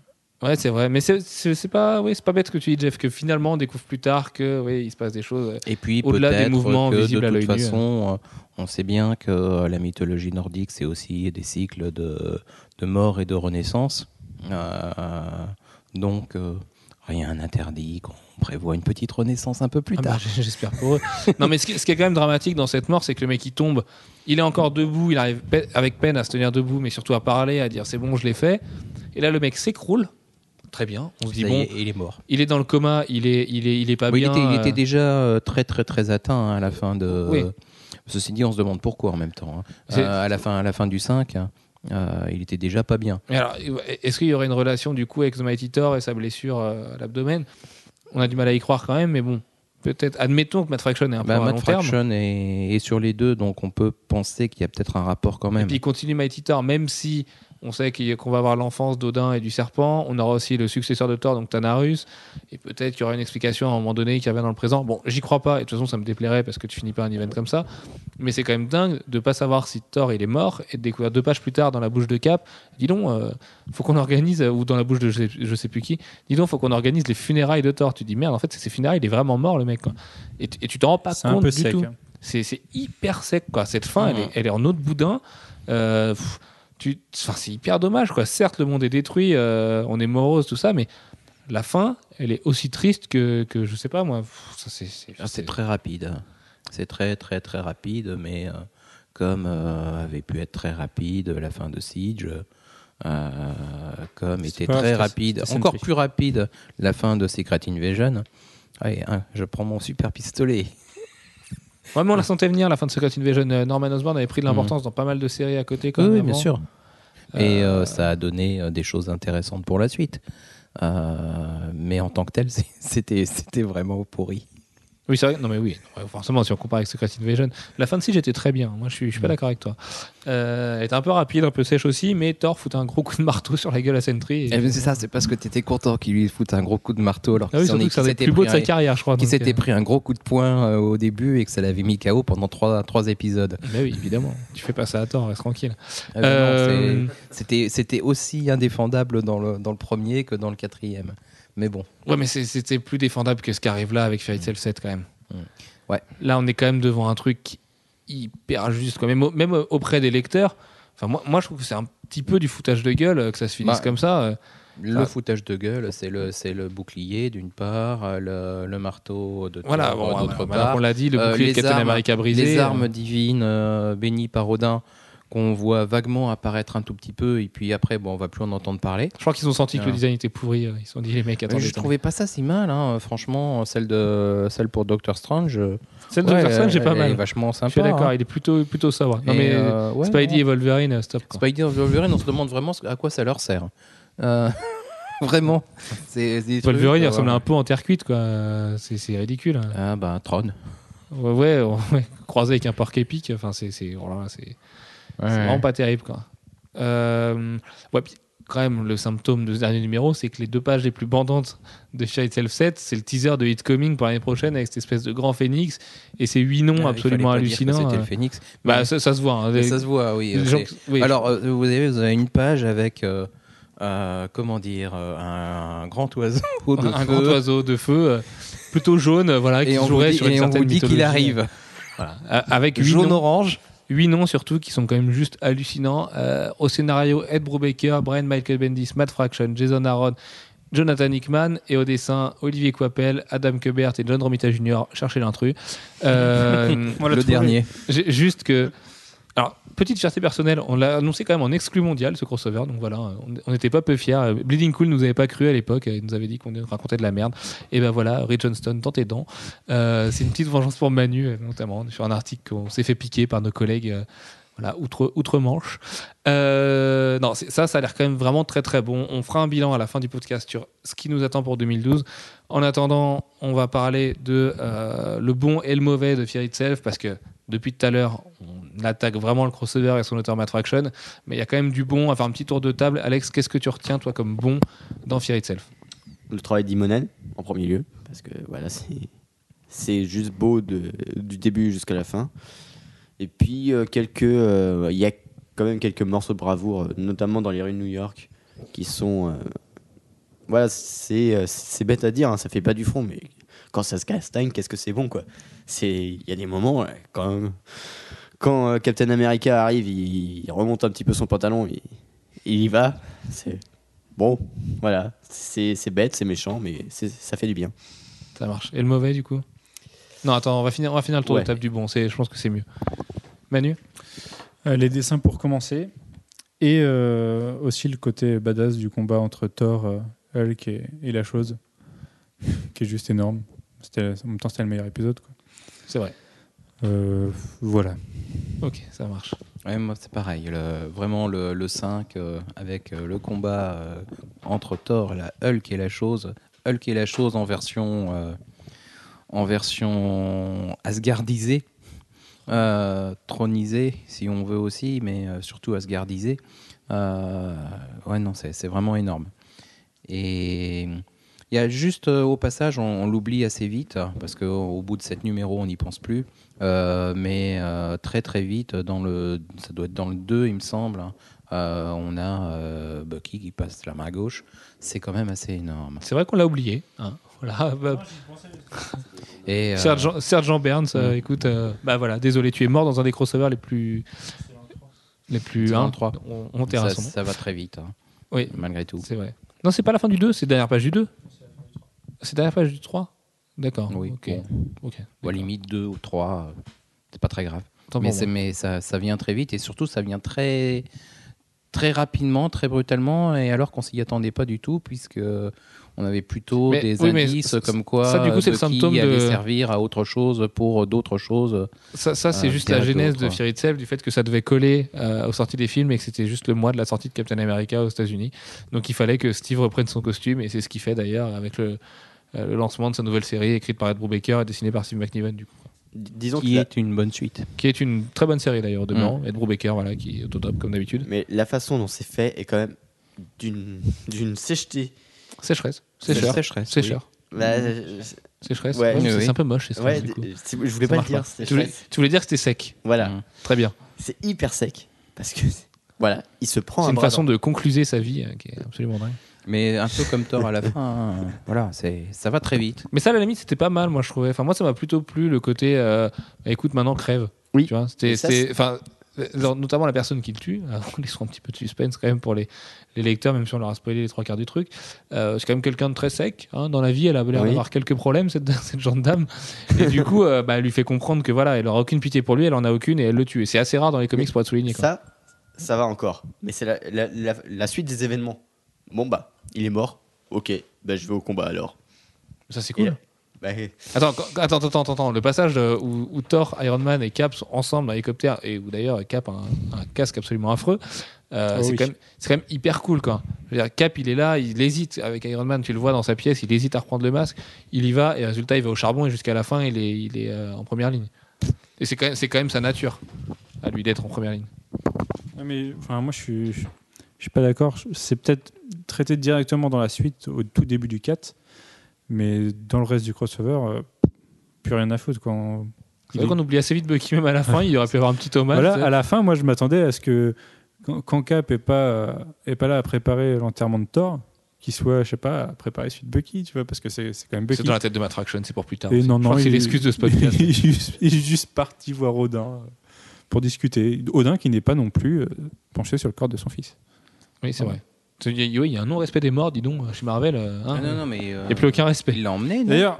Ouais, c'est vrai. Mais c'est pas, oui, c'est pas bête ce que tu dis, Jeff, que finalement on découvre plus tard que, oui, il se passe des choses. Et puis Au-delà des mouvements que visibles de à toute l'œil nu, façon, euh, on sait bien que euh, la mythologie nordique, c'est aussi des cycles de, de mort et de renaissance. Euh, donc, euh, rien n'interdit qu'on prévoit une petite renaissance un peu plus Ah bah, tard. J'espère pour eux. non, mais ce qui, ce qui est quand même dramatique dans cette mort, c'est que le mec il tombe, il est encore debout, il arrive pe- avec peine à se tenir debout, mais surtout à parler, à dire c'est bon, je l'ai fait. Et là, le mec s'écroule. Très bien. On se dit bon, est, il est mort. il est dans le coma, il est, il est, il est pas Oui, il, bien. était, il euh, était déjà euh, très très très atteint hein, à la fin de. Oui. Ceci dit, on se demande pourquoi en même temps. hein. Euh, à, la fin, à la fin du 5, hein, euh, il était déjà pas bien. Mais alors, est-ce qu'il y aurait une relation du coup avec The Mighty Thor et sa blessure euh, à l'abdomen? On a du mal à y croire quand même, mais bon, peut-être. Admettons que Matt Fraction est un peu Bah, à Matt terme. Fraction est, est sur les deux, donc on peut penser qu'il y a peut-être un rapport quand Et même. puis il continue Mighty Thor, même si on sait qu'on va avoir l'enfance d'Odin et du serpent. On aura aussi le successeur de Thor, donc Tanarus. Et peut-être qu'il y aura une explication à un moment donné qui revient dans le présent. Bon, j'y crois pas, et de toute façon, ça me déplairait parce que tu finis pas un event comme ça. Mais c'est quand même dingue de pas savoir si Thor il est mort et de découvrir deux pages plus tard dans la bouche de Cap. Dis donc, euh, faut qu'on organise, ou dans la bouche de je sais, je sais plus qui, dis donc, faut qu'on organise les funérailles de Thor. Tu dis merde, en fait, c'est ses funérailles, il est vraiment mort le mec. Quoi. Et, tu- et tu t'en rends pas C'est un compte peu du sec. tout. hein. C'est hyper sec, quoi. Cette fin, elle, est, elle est en de boudin. Euh, pff, tu, enfin, c'est hyper dommage, quoi. Certes, le monde est détruit, euh, on est morose, tout ça, mais la fin, elle est aussi triste que, que je sais pas, moi. C'est- Ah, c'est- très rapide. C'est très très très rapide, mais euh, comme euh, avait pu être très rapide la fin de Siege, comme était pas très rapide, encore plus rapide la fin de Secret Invasion. Allez, hein, je prends mon super pistolet. Vraiment, on la sentait venir, la fin de Secret Invasion. Euh, Norman Osborn avait pris de l'importance dans pas mal de séries à côté, quand. Oui, même. oui, bien sûr. Et Euh, euh, ça a donné des choses intéressantes pour la suite. Mais en tant que tel, c'était vraiment pourri. Oui, c'est vrai. Non, mais oui. Forcément, si on compare avec Secret Invasion, la fin de Siege était très bien. Moi, je suis, je suis pas Mm. d'accord avec toi. Euh, elle était un peu rapide, un peu sèche aussi, mais Thor fout un gros coup de marteau sur la gueule à Sentry. et- Eh ben, c'est ça, c'est parce que tu étais content qu'il lui foute un gros coup de marteau alors Ah oui, qu'il s'était beaux de sa carrière, je crois. qui s'était euh, pris un gros coup de poing euh, au début et que ça l'avait mis KO pendant trois, trois épisodes. Mais oui, évidemment. Tu fais pas ça à tort, reste tranquille. Ah Euh, c'était aussi indéfendable dans le, dans le premier que dans le quatrième. Mais bon, Ouais, mais c'était plus défendable que ce qui arrive là avec Fairy Tail 7 quand même. Mm. Ouais. Là, on est quand même devant un truc hyper juste. Quoi. Même, même auprès des lecteurs. Enfin, moi, moi, je trouve que c'est un petit peu du foutage de gueule euh, que ça se finisse Bah, comme ça. euh. le foutage de gueule, c'est le, c'est le bouclier d'une part, euh, le, le marteau de Voilà, bon, d'autre maintenant part. qu'on l'a dit, le Euh, bouclier de les Captain armes- America brisé. les euh, armes divines euh, bénies par Odin qu'on voit vaguement apparaître un tout petit peu, et puis après, bon, on va plus en entendre parler. Je crois qu'ils ont senti que le Ah. design était pourri. euh, Ils se sont dit, les mecs, attendez. je trouvais pas ça si mal, hein, franchement, celle, de, celle pour Doctor Strange. euh, Celle de ouais, Doctor Strange, j'ai pas elle est mal. vachement Je sympa. suis d'accord, hein. il est plutôt, plutôt sobre. Non, mais euh, ouais, Spidey non. et Wolverine, euh, stop. Quoi. Spidey et Wolverine, on se demande vraiment à quoi ça leur sert. Euh, vraiment. C'est, c'est Wolverine, il euh, ressemble un peu en terre cuite, quoi. Euh, C'est c'est ridicule. hein. Ah bah, Tron. Ouais, ouais, ouais, croisé avec un parc épique, enfin, c'est c'est c'est- c'est vraiment pas terrible, quoi. Euh, ouais, puis quand même, le symptôme de ce dernier numéro, c'est que les deux pages les plus bandantes de Fear Itself 7, c'est le teaser de Hit Coming pour l'année prochaine avec cette espèce de grand phénix et ces huit noms Ah, absolument hallucinants. C'était euh. le Phoenix. Bah, Mais- ça, ça se voit. hein. Les- ça se voit, oui. gens. Alors, euh, vous, avez, vous avez une page avec, euh, euh, comment dire, euh, un, grand oiseau de un feu. grand oiseau de feu, euh, plutôt jaune, voilà, qui jouerait dit, sur une et on vous dit qu'il arrive. Voilà. Avec huit noms. Huit noms surtout qui sont quand même juste hallucinants. Euh, au scénario, Ed Brubaker, Brian Michael Bendis, Matt Fraction, Jason Aaron, Jonathan Hickman et au dessin, Olivier Coipel, Adam Quebert et John Romita Jr. Cherchez l'intrus. Euh, le dernier. juste que. Petite fierté personnelle, on l'a annoncé quand même en exclu mondial ce crossover, donc voilà, on- n'était pas peu fiers. Bleeding Cool nous avait pas cru à l'époque, il nous avait dit qu'on racontait de la merde. Et ben voilà, Ray Johnston dans tes dents. Euh, c'est une petite vengeance pour Manu, euh, notamment, sur un article qu'on s'est fait piquer par nos collègues. euh, voilà, outre, outre-Manche. Euh, non, ça, ça a l'air quand même vraiment très très bon. On fera un bilan à la fin du podcast sur ce qui nous attend pour 2012. En attendant, on va parler de le bon et le mauvais de Fear Itself parce que depuis tout à l'heure, on attaque vraiment le crossover et son auteur Matt Fraction, mais il y a quand même du bon. On va faire un petit tour de table. Alex, qu'est-ce que tu retiens toi comme bon dans Fear Itself? Le travail d'Imonen en premier lieu parce que voilà c'est juste beau de, du début jusqu'à la fin et puis euh, quelques euh, il y a quand même quelques morceaux de bravoure euh, notamment dans les rues de New York qui sont voilà c'est bête à dire hein, ça fait pas du front mais quand ça se castagne qu'est-ce que c'est bon quoi? Il y a des moments quand quand euh, Captain America arrive il, il remonte un petit peu son pantalon il, il y va c'est Bon, voilà, c'est bête, c'est méchant, mais ça fait du bien. Ça marche. Et le mauvais du coup? Non, attends, on va finir, on va finir le tour Ouais. de table du bon. C'est, je pense que c'est mieux. Manu? Euh, les dessins pour commencer. Et euh, aussi le côté badass du combat entre Thor, euh, Hulk et, et la chose, qui est juste énorme. En même temps, c'était le meilleur épisode. C'est vrai. Euh, voilà. Ok, ça marche. Ouais, moi, c'est pareil. Le- vraiment, le, le 5, euh, avec euh, le combat euh, entre Thor, la Hulk et la chose. Hulk et la chose en version, euh, en version asgardisée, euh, tronisée, si on veut aussi, mais euh, surtout asgardisée. Euh, ouais, non, c'est c'est vraiment énorme. Et il y a juste euh, au passage, on, on l'oublie assez vite, parce qu'au au bout de sept numéros, on n'y pense plus. Euh, mais euh, très très vite, dans le, ça doit être dans le 2, il me semble, hein, euh, on a euh, Bucky qui passe la main à gauche. C'est quand même assez énorme. C'est vrai qu'on l'a oublié. hein. Voilà. bah, Et, euh, Sergent, Sergent Burns, euh, Mm. écoute, euh, bah voilà, désolé, tu es mort dans un des crossovers les plus. Les plus. Hein, le trois. on, on ça, son nom. ça va très vite, hein, Oui, malgré tout. c'est vrai. Non, c'est pas la fin du 2, c'est la dernière page du 2. C'est la dernière page du 3 D'accord. Oui, ok. bon. ok, Ou à limite 2 ou 3, c'est pas très grave. Mais ça, ça vient très vite et surtout ça vient très très rapidement, très brutalement et alors qu'on s'y attendait pas du tout puisque on avait plutôt Mais- des oui, indices comme quoi ça, du coup, c'est le symptôme allait de- servir à autre chose pour d'autres choses. Ça, ça, c'est Euh, juste la genèse de Fear Itself, du fait que ça devait coller euh, aux sorties des films et que c'était juste le mois de la sortie de Captain America aux États-Unis. Donc il fallait que Steve reprenne son costume et c'est ce qu'il fait d'ailleurs avec le, euh, le lancement de sa nouvelle série écrite par Ed Brubaker et dessinée par Steve McNiven, du coup. Disons Qui est une bonne suite. Qui est une très bonne série d'ailleurs, de Ed Brubaker, voilà, qui est au top comme d'habitude. mais la façon dont c'est fait est quand même d'une d'une sècheté. Sécheresse. Sécheur. Sécheresse, Sécheur. Bah, Mm. euh, Sécheresse. Oui, c'est un peu moche, c'est ouais, du coup. d- c'est- je voulais pas le dire. Tu voulais, sécheresse. tu voulais dire que c'était sec. Voilà, Mm. Très bien. c'est hyper sec parce que voilà, il se prend C'est un une façon dans- de concluser sa vie euh, qui est absolument dingue. Mais un peu comme Thor à la fin. hein. Voilà, c'est ça va très vite. Mais ça, à la limite, c'était pas mal, moi, je trouvais. Enfin, moi, ça m'a plutôt plu le côté. euh, écoute, maintenant, crève. Oui. Tu vois, c'était, Et ça, c'était- c'est- enfin, euh, notamment la personne qui le tue. euh, On laissera un petit peu de suspense quand même pour les, les lecteurs, même si on leur a spoilé les trois quarts du truc. Euh, c'est quand même quelqu'un de très sec. hein. Dans la vie, elle a l'air Oui. d'avoir quelques problèmes, cette, cette jeune dame. Et du coup, euh, bah, elle lui fait comprendre que voilà, elle aura aucune pitié pour lui, elle en a aucune et elle le tue. Et c'est assez rare dans les comics pour être souligné. quoi. Ça, ça va encore. Mais c'est la, la- la- la suite des événements. Bon, bah, il est mort. Ok, bah, je vais au combat alors. Ça, c'est cool. Et- Bah, Attends, attends, attends, attends, attends. Le passage euh, où, où Thor, Iron Man et Cap sont ensemble dans l'hélicoptère et où d'ailleurs Cap a un, un casque absolument affreux, euh, Oh c'est oui. quand, même- c'est quand même hyper cool. Quoi. Je veux dire, Cap, il est là, il hésite avec Iron Man, tu le vois dans sa pièce, il hésite à reprendre le masque, il y va et résultat, il va au charbon et jusqu'à la fin, il est, il est euh, en première ligne. Et c'est quand, même- c'est quand même sa nature à lui d'être en première ligne. Ouais, mais enfin, moi, je suis, je, suis pas d'accord. C'est peut-être traité directement dans la suite, au tout début du 4, mais dans le reste du crossover, euh, plus rien à foutre. Quand C'est vrai qu'on oublie assez vite Bucky, même à la fin, il aurait pu avoir un petit hommage. voilà, sais. à la fin, moi, je m'attendais à ce que quand, Cap est pas euh, est pas là à préparer l'enterrement de Thor, qu'il soit, je sais pas, à préparer celui de Bucky, tu vois, parce que c'est c'est quand même C'est Bucky. dans la tête de Matt Fraction, c'est pour plus tard. Et non, Je non, crois que c'est l'excuse de ce podcast. il, est juste, il est juste parti voir Odin euh, pour discuter. Odin qui n'est pas non plus euh, penché sur le corps de son fils. Oui, c'est vrai. Il y a- oui, il y a un non-respect des morts, dis donc, chez Marvel. euh, hein. Ah, non, non, mais. euh, Il n'y a plus aucun respect. Il l'a emmené, non? D'ailleurs,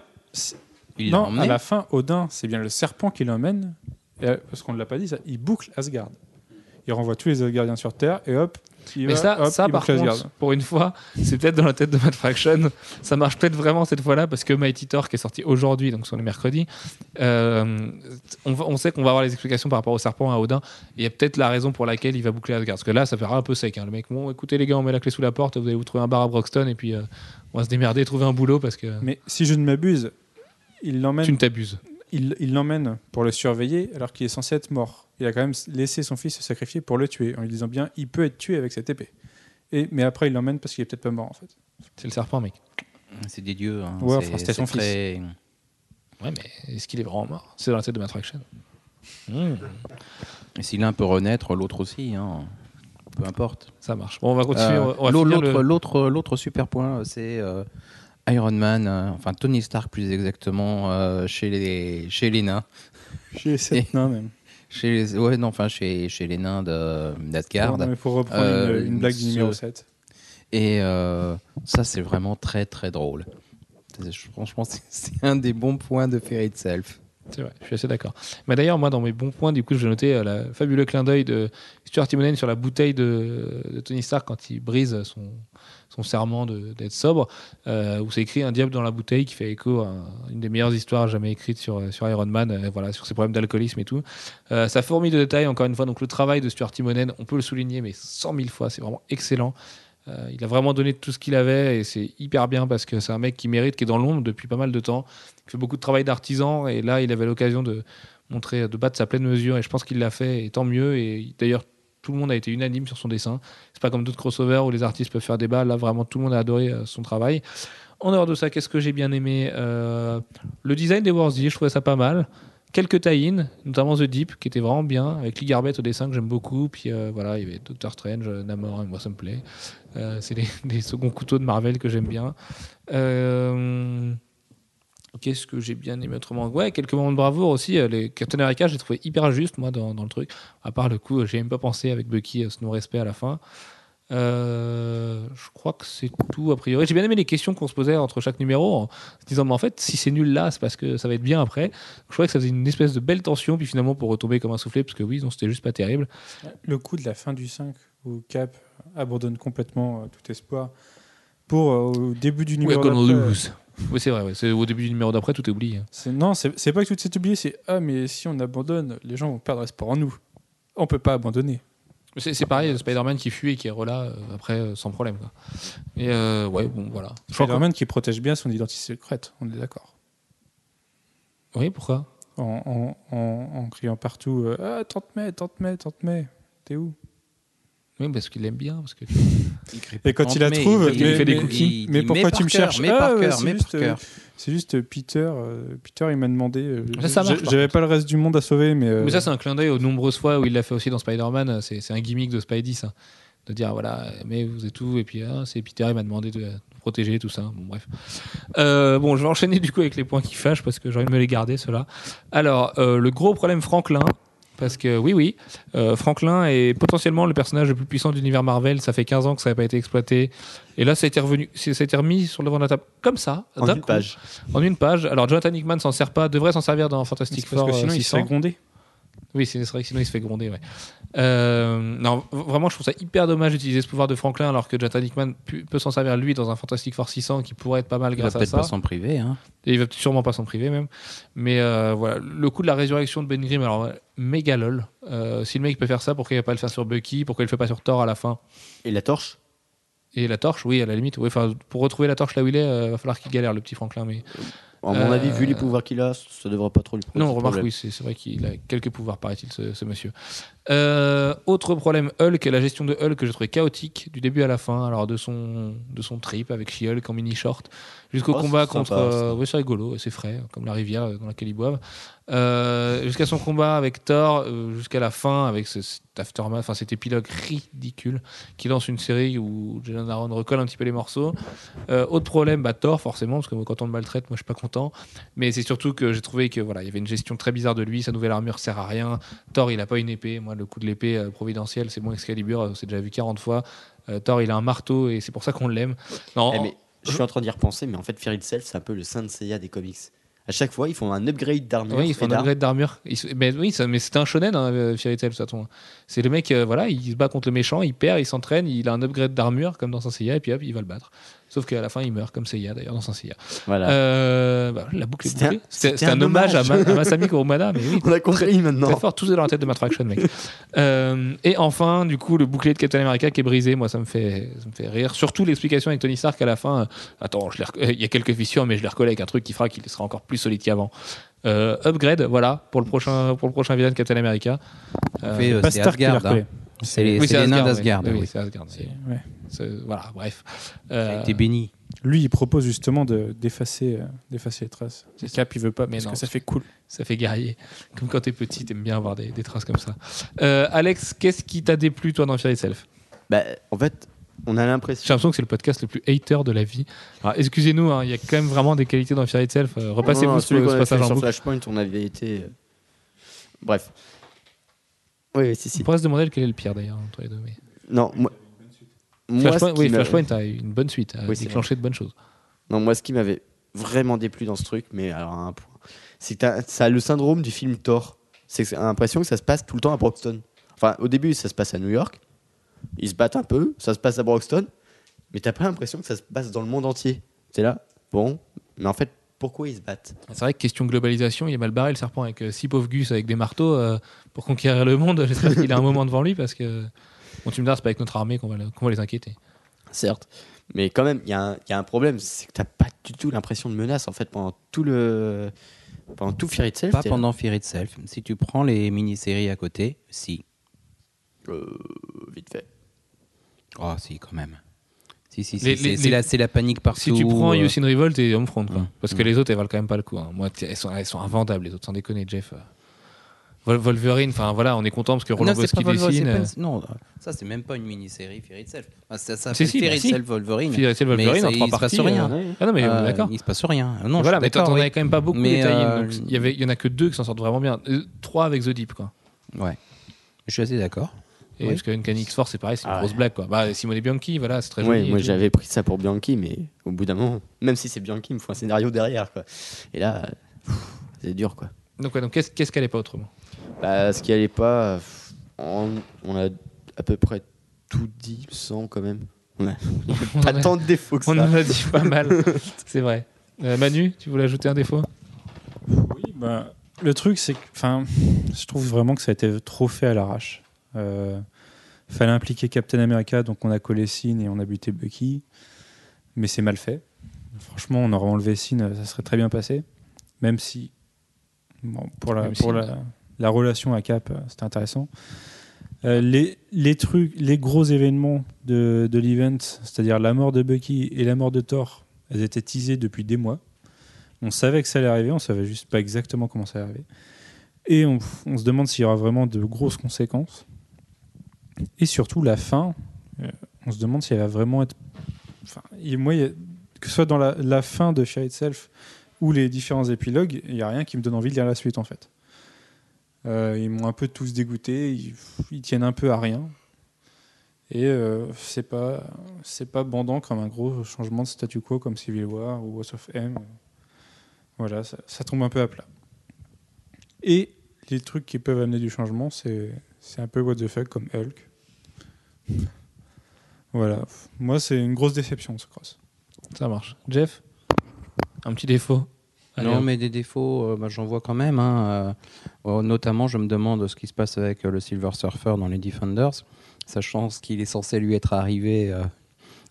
Il non, emmené? à la fin, Odin, c'est bien le serpent qui l'emmène, et, euh, parce qu'on ne l'a pas dit, ça, il boucle Asgard. Il renvoie tous les Asgardiens sur Terre, et hop, il Mais va, ça, hop, ça il par contre, pour une fois, c'est peut-être dans la tête de Matt Fraction. Ça marche peut-être vraiment cette fois-là parce que Mighty Thor, qui est sorti aujourd'hui, donc sur le mercredi, euh, on, sait qu'on va avoir les explications par rapport au serpent à Odin. Et il y a peut-être la raison pour laquelle il va boucler Asgard. Parce que là, ça fera un peu sec. hein. Le mec, bon, écoutez les gars, on met la clé sous la porte, vous allez vous trouver un bar à Broxton et puis euh, on va se démerder, trouver un boulot parce que Mais si je ne m'abuse, il l'emmène tu ne t'abuses. Il l'emmène pour le surveiller alors qu'il est censé être mort. Il a quand même laissé son fils se sacrifier pour le tuer, en lui disant bien il peut être tué avec cette épée. Et, mais après, il l'emmène parce qu'il est peut-être pas mort en fait. C'est le serpent, mec. C'est des dieux. hein. Ouais, enfin, c'était son fils. Ouais, mais est-ce qu'il est vraiment mort? C'est dans la tête de Matt Fraction. Hmm, Et si l'un peut renaître, l'autre aussi. hein. Peu importe. ça marche. Bon, on va continuer. Euh, L'autre le- l'autre super point, c'est euh, Iron Man, euh, enfin Tony Stark plus exactement, euh, chez, les, chez les nains. Chez sept nains même. Chez les, ouais, non, enfin chez, chez les nains de- d'Asgard. Mais pour reprendre Euh, une, une blague du numéro 7. Et euh, ça, c'est vraiment très très drôle. Franchement, c'est- un des bons points de Fairy Itself. C'est vrai, je suis assez d'accord. Mais d'ailleurs, moi, dans mes bons points, du coup, j'ai noté euh, le fabuleux clin d'œil de Stuart Timonen sur la bouteille de, de Tony Stark quand il brise son, son serment d'être sobre, euh, où c'est écrit un diable dans la bouteille qui fait écho à une des meilleures histoires jamais écrites sur, sur Iron Man, euh, voilà, sur ses problèmes d'alcoolisme et tout. Euh, ça fourmille de détails, encore une fois. Donc, le travail de Stuart Timonen, on peut le souligner, mais cent mille fois, c'est vraiment excellent. Euh, il a vraiment donné tout ce qu'il avait et c'est hyper bien parce que c'est un mec qui mérite, qui est dans l'ombre depuis pas mal de temps, qui fait beaucoup de travail d'artisan et là il avait l'occasion de montrer, de battre sa pleine mesure et je pense qu'il l'a fait et tant mieux et d'ailleurs tout le monde a été unanime sur son dessin. C'est pas comme d'autres crossovers où les artistes peuvent faire débat, là vraiment tout le monde a adoré euh, son travail. En dehors de ça, qu'est-ce que j'ai bien aimé Euh, Le design des Warzy, je trouvais ça pas mal. Quelques tie notamment The Deep, qui était vraiment bien, avec Lee Garbett au dessin que j'aime beaucoup. Puis euh, voilà, il y avait Doctor Strange, Namor et moi ça me plaît. C'est les seconds couteaux de Marvel que j'aime bien. Qu'est-ce que j'ai bien aimé autrement Ouais, quelques moments de bravoure aussi. euh, Les Captain America, j'ai trouvé hyper juste, moi, dans, dans le truc. À part le coup, j'ai même pas pensé avec Bucky à ce non-respect à la fin. Euh, je crois que c'est tout a priori. J'ai bien aimé les questions qu'on se posait entre chaque numéro en se disant, mais en fait, si c'est nul là, c'est parce que ça va être bien après. Je crois que ça faisait une espèce de belle tension, puis finalement pour retomber comme un soufflet, parce que oui, non, c'était juste pas terrible. Le coup de la fin du 5 où Cap abandonne complètement euh, tout espoir pour euh, au début du We're numéro gonna d'après, lose. Oui, c'est vrai, ouais. c'est au début du numéro d'après, tout est oublié. c'est- Non, c'est c'est pas que tout s'est oublié, c'est ah mais si on abandonne, les gens vont perdre espoir en nous. On peut pas abandonner. C'est c'est pareil, Spider-Man qui fuit et qui est relâ euh, après euh, sans problème. Quoi. Et euh, ouais, bon, voilà. Spider-Man qui protège bien son identité secrète, on est d'accord. Oui, pourquoi? En, en, en, en criant partout euh, ah 30 mai, 30 mai, 30 mai, t'es où? Oui, parce qu'il aime bien. Parce que... Et quand il la Mais trouve, il mais, fait des cookies. mais pourquoi tu me cherches Mais Ah, par ouais, cœur, c'est mais juste, par cœur. C'est juste euh, Peter. euh, Peter, il m'a demandé. euh, J'avais pas le reste du monde à sauver, mais. euh, Mais ça, c'est un clin d'œil aux nombreuses fois où il l'a fait aussi dans Spider-Man. C'est un gimmick de Spidey, ça. De dire, voilà, mais vous êtes où Et puis, ah, c'est Peter, il m'a demandé de protéger, tout ça. Bon, bref. Euh, bon, je vais enchaîner du coup avec les points qui fâchent parce que j'ai envie de me les garder, ceux-là. Alors, euh, le gros problème Franklin. Parce que oui, oui, euh, Franklin est potentiellement le personnage le plus puissant de l'univers Marvel. Ça fait 15 ans que ça n'a pas été exploité. Et là, ça a été, revenu, ça a été remis sur le devant de la table comme ça, En d'un une coup, page. en une page. Alors, Jonathan Hickman s'en sert pas, devrait s'en servir dans Fantastic parce Four que sinon, euh, il 600. serait grondé. Oui, c'est vrai que sinon il se fait gronder. Ouais. Euh, non, vraiment, je trouve ça hyper dommage d'utiliser ce pouvoir de Franklin alors que Jonathan Hickman pu- peut s'en servir lui dans un Fantastic Four 600 qui pourrait être pas mal Il va grâce à peut-être ça. pas s'en priver. Hein. Et il va sûrement pas s'en priver même. Mais euh, voilà, le coup de la résurrection de Ben Grimm, alors méga lol. Euh, si le mec peut faire ça, pourquoi il va pas le faire sur Bucky? Pourquoi il le fait pas sur Thor à la fin? Et la torche? Et la torche, oui, à la limite. Oui, enfin, pour retrouver la torche là où il est, euh, va falloir qu'il galère le petit Franklin. Mais À mon Euh, avis, vu les pouvoirs qu'il a, ça devrait pas trop lui poser non, remarque, problème. oui, c'est c'est vrai qu'il a quelques pouvoirs, paraît-il, ce, ce monsieur. Euh, autre problème, Hulk, la gestion de Hulk que j'ai trouvé chaotique du début à la fin. Alors de son de son trip avec She-Hulk en mini short jusqu'au Oh, combat contre. sympa, euh, oui, c'est rigolo, c'est frais, comme la rivière euh, dans laquelle ils boivent. Euh, jusqu'à son combat avec Thor, jusqu'à la fin avec ce, cet aftermath, enfin cet épilogue ridicule qui lance une série où Jalen Aaron recolle un petit peu les morceaux. Autre problème, bah, Thor forcément, parce que moi, quand on me maltraite, moi je suis pas content. Mais c'est surtout que j'ai trouvé que voilà, il y avait une gestion très bizarre de lui. Sa nouvelle armure sert à rien. Thor, il a pas une épée. Moi, le coup de l'épée euh, providentielle, c'est bon Excalibur, euh, c'est déjà vu 40 fois. Euh, Thor, il a un marteau et c'est pour ça qu'on l'aime. Non, Eh, mais je suis en train d'y repenser, mais en fait, Fear Itself, c'est un peu le Saint Seiya des comics. À chaque fois, ils font un upgrade d'armure. Oui, il faut et un upgrade d'armure. Mais oui, ça- mais c'était un shonen, hein, de toute façon. C'est le mec, euh, voilà, il se bat contre le méchant, il perd, il s'entraîne, il a un upgrade d'armure comme dans Saint Seiya, et puis hop, il va le battre. Sauf qu'à la fin, il meurt comme Seiya d'ailleurs dans Saint Seiya. Voilà. Euh, bah, la boucle est bouclée. C'était c'était un, un hommage, à. Ma- à Masami Kurumada, mais oui. On a compris maintenant. Très fort, tous est dans la tête de Matt Fraction, mec. Euh, et enfin, du coup, le bouclier de Captain America qui est brisé, moi, ça me fait, ça me fait rire. Surtout l'explication avec Tony Stark à la fin. euh, attends, euh, il y a quelques fissures, mais je les recolle avec un truc qui fera qu'il sera encore plus solide qu'avant. Euh, upgrade, voilà, pour le prochain, pour le prochain villain de Captain America. Euh, Fait, euh, Pas c'est Stark qui l'a Asgard. recollé. hein. C'est les, oui, les nains Asgard, d'Asgard. Oui, c'est Asgard. Ouais. Voilà, bref. Il a Euh, été béni. Lui, il propose justement de- d'effacer euh, d'effacer les traces. C'est Le Cap, il veut pas, Mais parce non. que ça fait cool. Ça fait guerrier. Comme quand t'es petit, t'aimes bien avoir des, des traces comme ça. Euh, Alex, qu'est-ce qui t'a déplu, toi, dans Fear Itself? Bah, en fait, on a J'ai l'impression. l'impression que c'est le podcast le plus hater de la vie. Excusez-nous, hein, il y a quand même vraiment des qualités dans Fear Itself. Euh, Repassez-vous non, ce, passage en sur boucle. Flashpoint, on avait été. euh, Bref. Oui, oui, si, On pourrait se demander lequel est le pire d'ailleurs entre les deux. Mais... Non, moi. moi, Flashpoint, oui, Flashpoint a une bonne suite, a Oui, c'est déclenché de bonnes choses. Non, moi, ce qui m'avait vraiment déplu dans ce truc, mais alors à un point, c'est que ça a le syndrome du film Thor. C'est que l'impression que ça se passe tout le temps à Broxton. Enfin, au début, ça se passe à New York. Ils se battent un peu, ça se passe à Broxton. Mais t'as pas l'impression que ça se passe dans le monde entier. C'est là, bon, mais en fait, pourquoi ils se battent C'est vrai que question globalisation, il est mal barré le serpent avec euh, six pauvres gus avec des marteaux euh, pour conquérir le monde. J'espère qu'il a un moment devant lui parce que. Bon, tu me diras, c'est pas avec notre armée qu'on va, le- qu'on va les inquiéter. Certes. Mais quand même, il y, a un- il y a un problème, c'est que t'as pas du tout l'impression de menace en fait pendant tout le. Pendant tout Fear Itself. Pas pendant Fear Itself. Si tu prends les mini-séries à côté, si. Euh, vite fait. Oh, si, quand même. Si, si, si. Les- c'est les- la, panique partout. Si tu prends euh, Yusin Revolt et Homefront, quoi. Mm. Parce que Mm. les autres, elles valent quand même pas le coup. hein. Moi, elles sont, elles sont invendables, les autres, sans déconner, Jeff. euh. Vol- Wolverine, enfin voilà, on est content parce que Roland Wolverine, dessine. euh, pas Non, ça, c'est même pas une mini-série Fear Itself. Ah, Ça, ça Si, Fear bah, si. Itself Wolverine. Fear Itself Wolverine en trois il se parties. passe rien. euh, Ah non, mais Euh, d'accord. Il se passe rien. Non, voilà, mais t'en avais quand même pas beaucoup Mais, euh, Il y avait- il y en a que deux qui s'en sortent vraiment bien. Trois avec The Deep, quoi. Ouais. Je suis assez d'accord. Et Oui. parce qu'une X Force, c'est pareil, c'est une Ah grosse ouais. blague, quoi. Bah, Simone Bianchi, voilà, c'est très Ouais, joli. moi et tout. j'avais pris ça pour Bianchi, mais au bout d'un moment, même si c'est Bianchi, il me faut un scénario derrière. Quoi. Et là, c'est dur. quoi. Donc, ouais, donc qu'est-ce qu'est-ce qu'elle est pas autrement? Bah, ce qui allait pas, on, on a à peu près tout dit sans quand même. On a On pas a- tant de défauts que On ça. en a dit pas mal, c'est vrai. Euh, Manu, tu voulais ajouter un défaut? Oui, bah, le truc, c'est que, enfin, je trouve vraiment que ça a été trop fait à l'arrache. Euh, fallait impliquer Captain America, donc on a collé Sin et on a buté Bucky, mais c'est mal fait. Franchement, on aurait enlevé Sin, ça serait très bien passé, même si, bon, pour la, Même pour si- la, la relation à Cap, euh, c'était intéressant. Euh, les, les trucs, les gros événements de, de l'event, c'est-à-dire la mort de Bucky et la mort de Thor, elles étaient teasées depuis des mois. On savait que ça allait arriver, on savait juste pas exactement comment ça allait arriver. Et on, on se demande s'il y aura vraiment de grosses conséquences. Et surtout, la fin, euh, on se demande si elle va vraiment être. Enfin, moi, que ce soit dans la, fin de Fear Itself ou les différents épilogues, il n'y a rien qui me donne envie de lire la suite en fait. Euh, ils m'ont un peu tous dégoûté, ils, tiennent un peu à rien. Et euh, c'est pas c'est pas bandant comme un gros changement de statu quo comme Civil War ou House of M. Voilà, ça, tombe un peu à plat. Et des trucs qui peuvent amener du changement, c'est c'est un peu what the fuck comme Hulk. Voilà. Moi, c'est une grosse déception, ce cross. Ça marche. Jeff Un petit défaut Allez, non, hop. mais des défauts, euh, bah, j'en vois quand même. hein, euh, euh, notamment, je me demande ce qui se passe avec euh, le Silver Surfer dans les Defenders, sachant ce qu'il est censé lui être arrivé euh,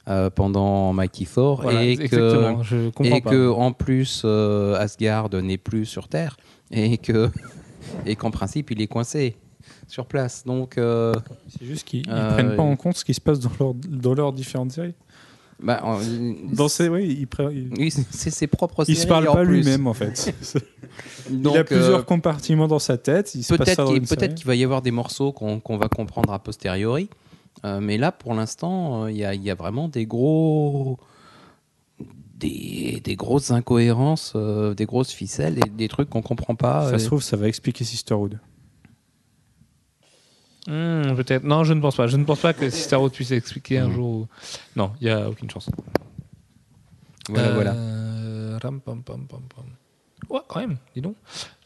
euh, pendant Mighty Thor Voilà, et que exactement. Je comprends et pas. que en plus euh, Asgard n'est plus sur Terre et que et qu'en principe il est coincé sur place. Donc euh, C'est juste qu'ils ils Euh, prennent pas en compte ce qui se passe dans leurs dans différentes séries. bah, Dans ces, oui, pre- ils- oui, c'est- ses propres il se parle pas lui-même en fait. il Donc, a plusieurs euh, compartiments dans sa tête. Il Peut-être qu'il va y avoir des morceaux qu'on va comprendre a posteriori. Euh, mais là, pour l'instant, euh, il y, a- il y a vraiment des gros. Des, des grosses incohérences, des grosses ficelles, et des trucs qu'on comprend pas. Ça se trouve, ça va expliquer Sisterhood. Hmm, Peut-être. Non, je ne pense pas. Je ne pense pas que Sisterhood puisse expliquer un Mhm. jour. où- Non, il n'y a aucune chance. Voilà, Euh, voilà. ram, pam, pam, pam, pam. Ouais, quand même, dis donc.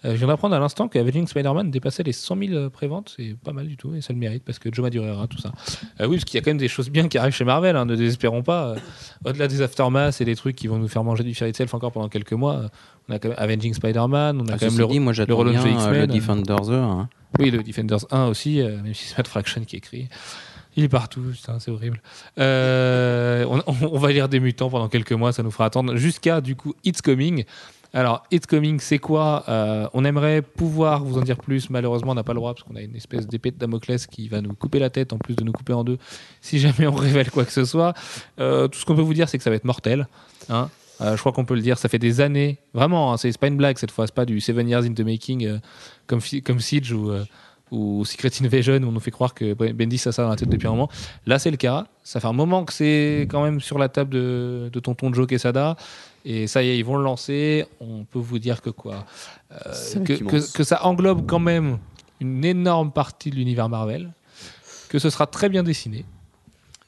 Euh, je viens d'apprendre à l'instant que Avenging Spider-Man dépassait les 100 000 préventes. C'est pas mal du tout et ça le mérite parce que Joe Madureira, tout ça. Euh, oui, parce qu'il y a quand même des choses bien qui arrivent chez Marvel, hein, ne désespérons pas. Euh, Au-delà des aftermaths et des trucs qui vont nous faire manger du fairy self encore pendant quelques mois, euh, on a quand même Avenging Spider-Man, on a Ah, quand même le. dit, moi J. euh, X-Men, le euh. Defenders 1. hein. Oui, le Defenders 1 aussi, euh, même si c'est Matt Fraction qui écrit. Il est partout, c'est horrible. Euh, on, va lire des mutants pendant quelques mois, ça nous fera attendre jusqu'à du coup It's Coming. Alors, It's Coming, c'est quoi Euh, On aimerait pouvoir vous en dire plus. Malheureusement, on n'a pas le droit parce qu'on a une espèce d'épée de Damoclès qui va nous couper la tête en plus de nous couper en deux si jamais on révèle quoi que ce soit. Tout ce qu'on peut vous dire, c'est que ça va être mortel. hein. Euh, je crois qu'on peut le dire. Ça fait des années, vraiment, hein, c'est pas une blague cette fois, c'est pas du Seven Years in the Making euh, comme, comme Siege ou, euh, ou Secret Invasion où on nous fait croire que Bendis a ça dans la tête depuis un moment. Là, c'est le cas. Ça fait un moment que c'est quand même sur la table de, de tonton Joe Quesada. Et ça y est, ils vont le lancer. On peut vous dire que quoi que, que ça englobe quand même une énorme partie de l'univers Marvel. Que ce sera très bien dessiné.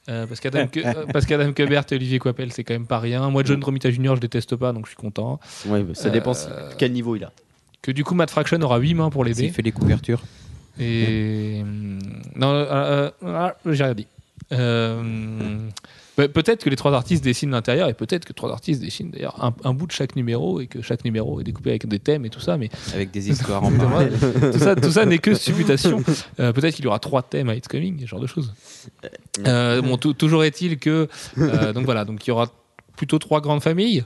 Euh, parce qu'Adam Que- euh, et Olivier Coipel, c'est quand même pas rien. Moi, John Romita Jr., je déteste pas, donc je suis content. Ouais, bah, ça dépend si- Euh, quel niveau il a. Que du coup, Matt Fraction aura 8 mains pour l'aider. S'il fait les couvertures. Et hum, non, euh, euh, ah, j'ai rien dit. Euh, pe- peut-être que les trois artistes dessinent l'intérieur et peut-être que trois artistes dessinent d'ailleurs un, un bout de chaque numéro et que chaque numéro est découpé avec des thèmes et tout ça, mais Avec des histoires en parallèle. tout ça, tout ça n'est que supputation. Euh, peut-être qu'il y aura trois thèmes à It's Coming, ce genre de choses. Euh, bon, tou- toujours est-il que euh, donc voilà, donc il y aura plutôt trois grandes familles,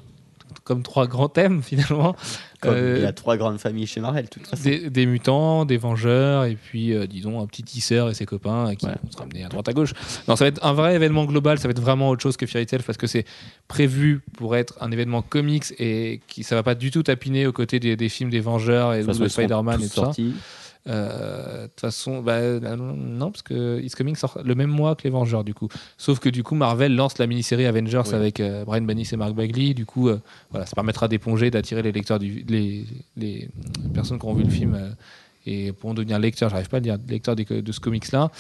comme trois grands thèmes finalement. Comme Euh, il y a trois grandes familles chez Marvel, de toute façon. des, des mutants, des vengeurs, et puis, euh, disons, un petit tisseur et ses copains euh, qui Ouais. vont se ramener à droite à gauche. Non, ça va être un vrai événement global, ça va être vraiment autre chose que Fairy Tail parce que c'est prévu pour être un événement comics et qui ça va pas du tout tapiner aux côtés des, des films des Vengeurs et De Spider-Man et tout ça. Euh, De toute façon, bah, euh, non, parce que It's Coming sort le même mois que les Vengeurs, du coup. Sauf que du coup, Marvel lance la mini-série Avengers Oui. avec euh, Brian Bennis et Mark Bagley. Du coup, euh, voilà, ça permettra d'éponger, d'attirer les lecteurs, du, les, les personnes qui ont vu le film et pourront devenir lecteurs, j'arrive pas à le dire, lecteurs des- de ce comics-là.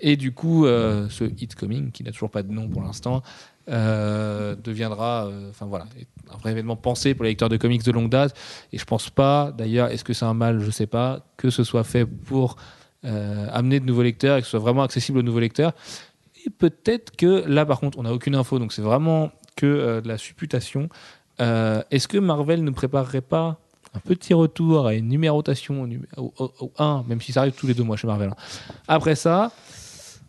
Et du coup, ce It's Coming, qui n'a toujours pas de nom pour l'instant, euh, deviendra, euh, enfin voilà, un vrai événement pensé pour les lecteurs de comics de longue date. Et je pense pas, d'ailleurs, est-ce que c'est un mal, je sais pas, que ce soit fait pour euh, amener de nouveaux lecteurs et que ce soit vraiment accessible aux nouveaux lecteurs. Et peut-être que là, par contre, on n'a aucune info, donc c'est vraiment que de la supputation. Est-ce que Marvel ne préparerait pas un petit retour à une numérotation au, numé- au- au- au 1, même si ça arrive tous les deux mois chez Marvel. hein. Après ça,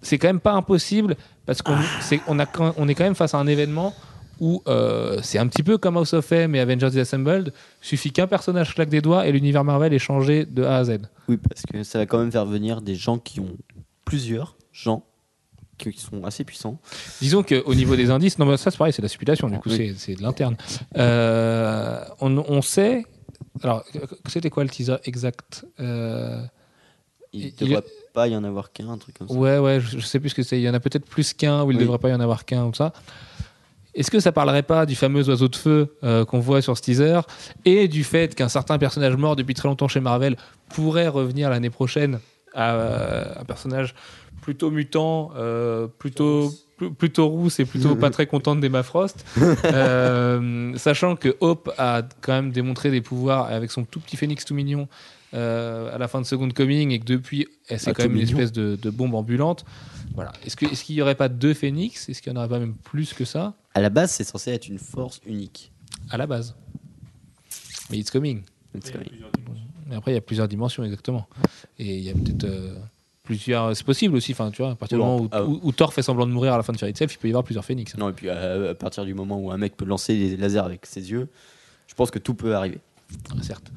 c'est quand même pas impossible parce qu'on c'est- on a quand- on est quand même face à un événement où euh, c'est un petit peu comme House of M et Avengers Disassembled. Suffit qu'un personnage claque des doigts et l'univers Marvel est changé de A à Z. Oui, parce que ça va quand même faire venir des gens qui ont plusieurs gens qui sont assez puissants. Disons qu'au niveau des indices, non, mais ça c'est pareil, c'est de la supputation, du coup Oui. c'est- de l'interne. Euh, on, on sait. Alors, c'était quoi le teaser exact? Euh, Il Il- devrait pas y en avoir qu'un, un truc comme ça. Ouais, ouais, je, je sais plus ce que c'est. Il y en a peut-être plus qu'un, ou il ne Oui. devrait pas y en avoir qu'un, ou ça. Est-ce que ça parlerait pas du fameux oiseau de feu euh, qu'on voit sur ce teaser et du fait qu'un certain personnage mort depuis très longtemps chez Marvel pourrait revenir l'année prochaine à euh, un personnage plutôt mutant, euh, plutôt pl- plutôt rousse et plutôt pas très contente d'Emma Frost, Euh, sachant que Hope a quand même démontré des pouvoirs avec son tout petit phénix tout mignon euh, à la fin de Second Coming et que depuis, eh, c'est Ah, quand même une espèce de, de bombe ambulante. Voilà. Est-ce que- est-ce qu'il n'y aurait pas deux Phoenix? Est-ce qu'il n'y en aurait pas même plus que ça? À la base, c'est censé être une force unique. à la base Mais It's Coming. Mais après, il y a plusieurs dimensions, exactement. Et il y a peut-être euh, plusieurs. C'est possible aussi, enfin, tu vois, à partir du moment où, ah. où- où Thor fait semblant de mourir à la fin de Fairy Tail, il peut y avoir plusieurs Phoenix. Non, et puis euh, à partir du moment où un mec peut lancer des lasers avec ses yeux, je pense que tout peut arriver. Ah, certes.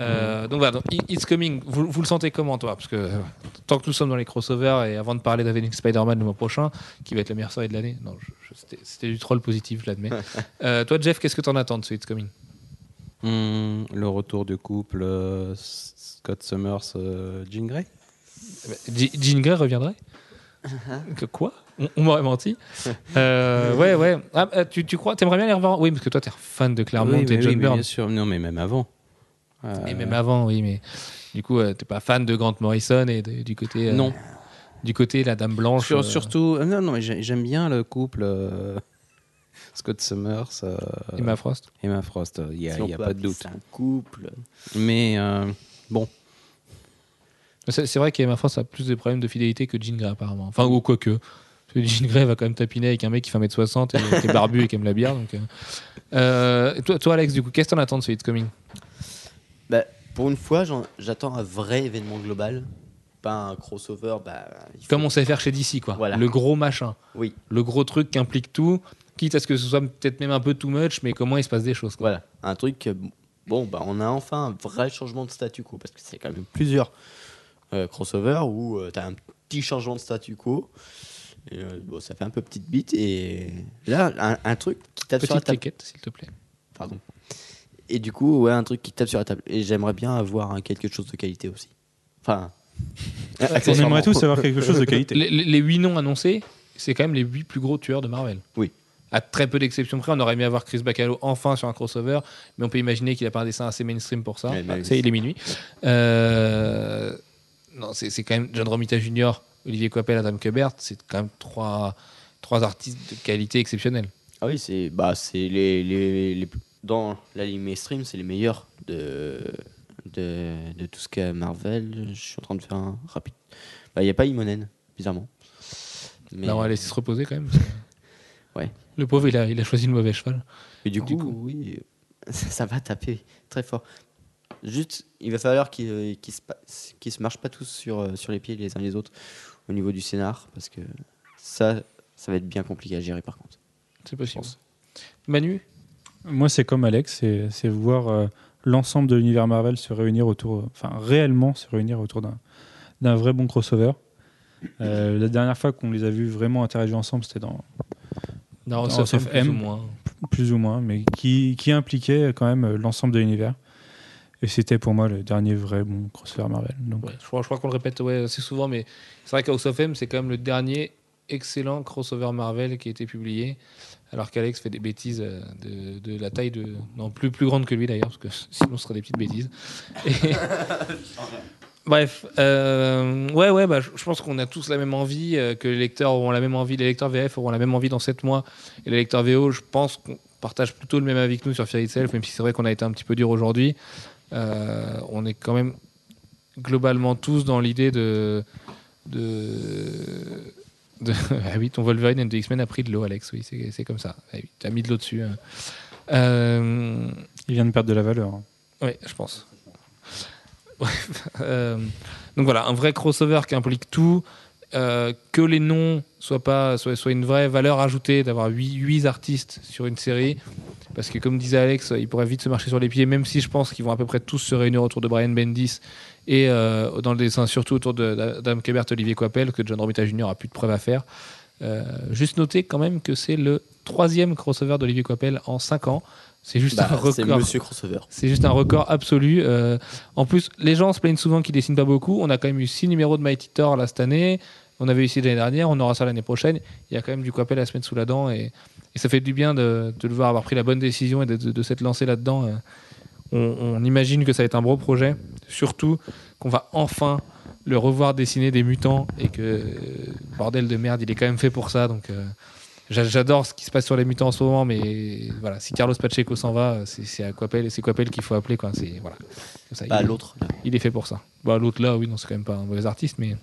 Euh, Donc voilà, donc, It's Coming, vous, vous le sentez comment toi? Parce que euh, tant que nous sommes dans les crossovers et avant de parler d'Avenging Spider-Man le mois prochain, qui va être la meilleure série de l'année, non, je- je- c'était- c'était du troll positif, je l'admets. Euh, toi, Jeff, qu'est-ce que t'en attends de ce It's Coming? Hum, le retour du couple euh, Scott Summers, euh, Jean Grey? Je- Jean Grey reviendrait Que quoi? On, on m'aurait menti. Euh, ouais, ouais. Ah, tu, tu crois T'aimerais bien les revoir? Oui, parce que toi, t'es fan de Claremont Oui, et John oui, Byrne. bien sûr. Non, mais même avant. Euh, Et même avant, oui, mais du coup, euh, t'es pas fan de Grant Morrison et de- du côté. euh, Non. Du côté la Dame Blanche. Sur- euh, Surtout, non, non, j'aime bien le couple euh, Scott Summers, euh, Emma Frost. Emma Frost. Il n'y a, Si y a pas de doute. ça un couple. Mais euh, bon, C'est c'est vrai qu'Emma Frost a plus de problèmes de fidélité que Jean Grey, apparemment. Enfin, ou quoi que. Parce que Jean Grey va quand même tapiner avec un mec qui fait 1m60 et qui est barbu et qui aime la bière. Donc, euh. Toi, toi, Alex, du coup, qu'est-ce que t'en attends de ce It's Coming? Bah, pour une fois, j'attends un vrai événement global, pas un crossover. Bah, faut- Comme on sait faire chez DC, quoi. Voilà. Le gros machin. Oui, Le gros truc qui implique tout, quitte à ce que ce soit peut-être même un peu too much, mais comment il se passe des choses. Quoi. voilà. Un truc. euh, Bon, bah, on a enfin un vrai changement de statu quo, parce que c'est quand même plusieurs euh, crossovers où tu as un petit changement de statu quo. Et, euh, bon, ça fait un peu petite bite. Et là, un, un truc qui tape sur la Petite table. quéquette, s'il te plaît. Pardon. Et du coup, ouais, un truc qui tape sur la table. Et j'aimerais bien avoir quelque chose de qualité aussi. Enfin. On aimerait tous avoir quelque chose de qualité. Les, les, les huit noms annoncés, c'est quand même les huit plus gros tueurs de Marvel. Oui. À très peu d'exceptions près, on aurait aimé avoir Chris Bacalo enfin sur un crossover, mais on peut imaginer qu'il a pas un dessin assez mainstream pour ça. Ouais, bah Enfin, ça, il est minuit. Euh, Non, c'est quand même John Romita Jr., Olivier Coipel, Adam Kubert, c'est quand même trois, trois artistes de qualité exceptionnelle. Ah oui, c'est bah, c'est les, les, les- dans la ligne mainstream, c'est les meilleurs de, de, de tout ce qu'est Marvel. Je suis en train de faire un rapide. Bah, Il n'y a pas Imonen, bizarrement. Mais, Là, on va laisser se reposer quand même. Ouais. Le pauvre, il a, il a choisi le mauvais cheval. mais du, coup, du coup. oui, ça, ça va taper très fort. Juste, il va falloir qu'ils euh, qu'ils se, qu'ils se marchent pas tous sur, euh, sur les pieds les uns les autres au niveau du scénar, parce que ça, ça va être bien compliqué à gérer par contre. C'est possible. Manu Moi, c'est comme Alex, c'est voir euh, l'ensemble de l'univers Marvel se réunir autour, euh, enfin réellement se réunir autour d'un vrai bon crossover. Euh, la dernière fois qu'on les a vus vraiment interagir ensemble, c'était dans Dans of fait plus M. ou moins. plus ou moins, mais qui, qui impliquait quand même l'ensemble de l'univers. Et c'était pour moi le dernier vrai bon crossover Marvel. Donc, Ouais, je, crois, je crois qu'on le répète ouais, assez souvent, mais c'est vrai qu'House of M, c'est quand même le dernier excellent crossover Marvel qui a été publié, alors qu'Alex fait des bêtises euh, de, de la taille de. Non, plus, plus grande que lui d'ailleurs, parce que sinon ce serait des petites bêtises. Et- Bref, euh, ouais, ouais, bah, je je pense qu'on a tous la même envie, euh, que les lecteurs auront la même envie, les lecteurs VF auront la même envie dans 7 mois, et les lecteurs VO, je pense qu'on partage plutôt le même avis que nous sur Fear Itself, même si c'est vrai qu'on a été un petit peu dur aujourd'hui. Euh, on est quand même globalement tous dans l'idée de. de, de ah oui, ton Wolverine and the X-Men a pris de l'eau, Alex, oui, c'est comme ça. Ah oui, tu as mis de l'eau dessus. hein. Euh, il vient de perdre de la valeur. hein. oui, je pense. Euh, donc voilà, un vrai crossover qui implique tout, euh, que les noms soient pas soient, soient une vraie valeur ajoutée d'avoir 8, artistes sur une série, parce que comme disait Alex, ils pourraient vite se marcher sur les pieds, même si je pense qu'ils vont à peu près tous se réunir autour de Brian Bendis et euh, dans le dessin surtout autour de- d'Adam Kebert, Olivier Coipel, que John Romita Jr. a plus de preuves à faire. Euh, juste noter quand même que c'est le troisième crossover d'Olivier Coipel en 5 ans. C'est juste Bah, un record. c'est Monsieur Crossover. C'est juste un record absolu. Euh, en plus, les gens se plaignent souvent qu'il dessine pas beaucoup. On a quand même eu six numéros de Mighty Thor là cette année. On avait eu six l'année dernière. On aura ça l'année prochaine. Il y a quand même du Coppel à se mettre sous la dent et, et ça fait du bien de, de le voir avoir pris la bonne décision et de, de- de s'être lancé là-dedans. On, on imagine que ça va être un gros projet. Surtout qu'on va enfin le revoir dessiner des mutants et que euh, bordel de merde, il est quand même fait pour ça. Donc euh, j'a- j'adore ce qui se passe sur les mutants en ce moment, mais voilà, si Carlos Pacheco s'en va, c'est c'est à Coppel, c'est qu'il faut appeler, quoi. C'est voilà. Ça, Bah, il, l'autre. il est fait pour ça. Bah, l'autre là, oui, non, c'est quand même pas un mauvais artiste, mais.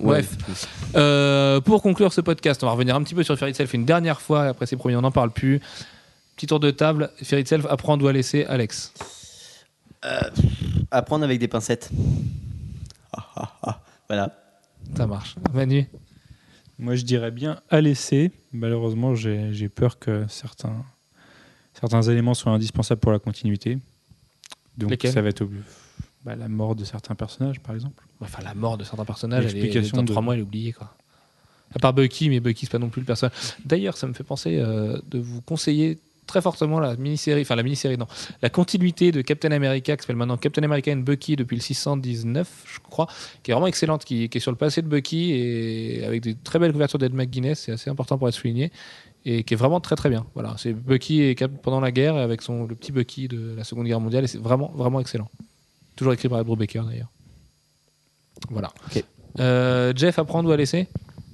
Ouais. Bref. Euh, pour conclure ce podcast, on va revenir un petit peu sur Fairy Self une dernière fois. Après ces premiers, on n'en parle plus. Petit tour de table. Fairy Self, apprendre ou à laisser Alex. Apprendre avec des pincettes. Ah, ah, ah. Voilà. Ça marche. Manu Moi, je dirais bien à laisser. Malheureusement, j'ai j'ai peur que certains, certains éléments soient indispensables pour la continuité. Donc, Lesquels ça va être au- bah, la mort de certains personnages, par exemple. Enfin, la mort de certains personnages, elle est, L'explication dans de- trois mois, elle est oubliée. Quoi. À part Bucky, mais Bucky, c'est pas non plus le personnage. D'ailleurs, ça me fait penser euh, de vous conseiller très fortement la mini-série, enfin la mini-série, non, la continuité de Captain America, qui s'appelle maintenant Captain America and Bucky depuis le 619, je crois, qui est vraiment excellente, qui, qui est sur le passé de Bucky et avec des très belles couvertures d'Ed McGuinness, c'est assez important pour être souligné, et qui est vraiment très très bien. Voilà, c'est Bucky et Cap pendant la guerre avec son, le petit Bucky de la Seconde Guerre mondiale, et c'est vraiment vraiment excellent. Toujours écrit par Ed Brubaker d'ailleurs. Voilà. Ok. Euh, Jeff, apprendre ou à laisser?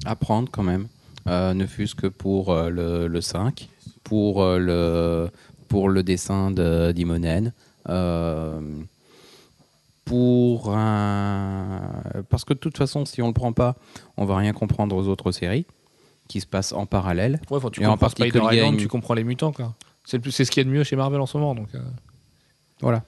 Apprendre quand même, Euh, ne fût-ce que pour euh, le, le 5, pour, euh, le, pour le dessin de d'Imonen, euh, pour un... Parce que de toute façon, si on le prend pas, on va rien comprendre aux autres séries qui se passent en parallèle. Ouais, enfin, tu Et en particulier, Island, une- tu comprends les mutants, quoi. C'est le plus- c'est ce qu'il y a de mieux chez Marvel en ce moment, donc. euh, Voilà.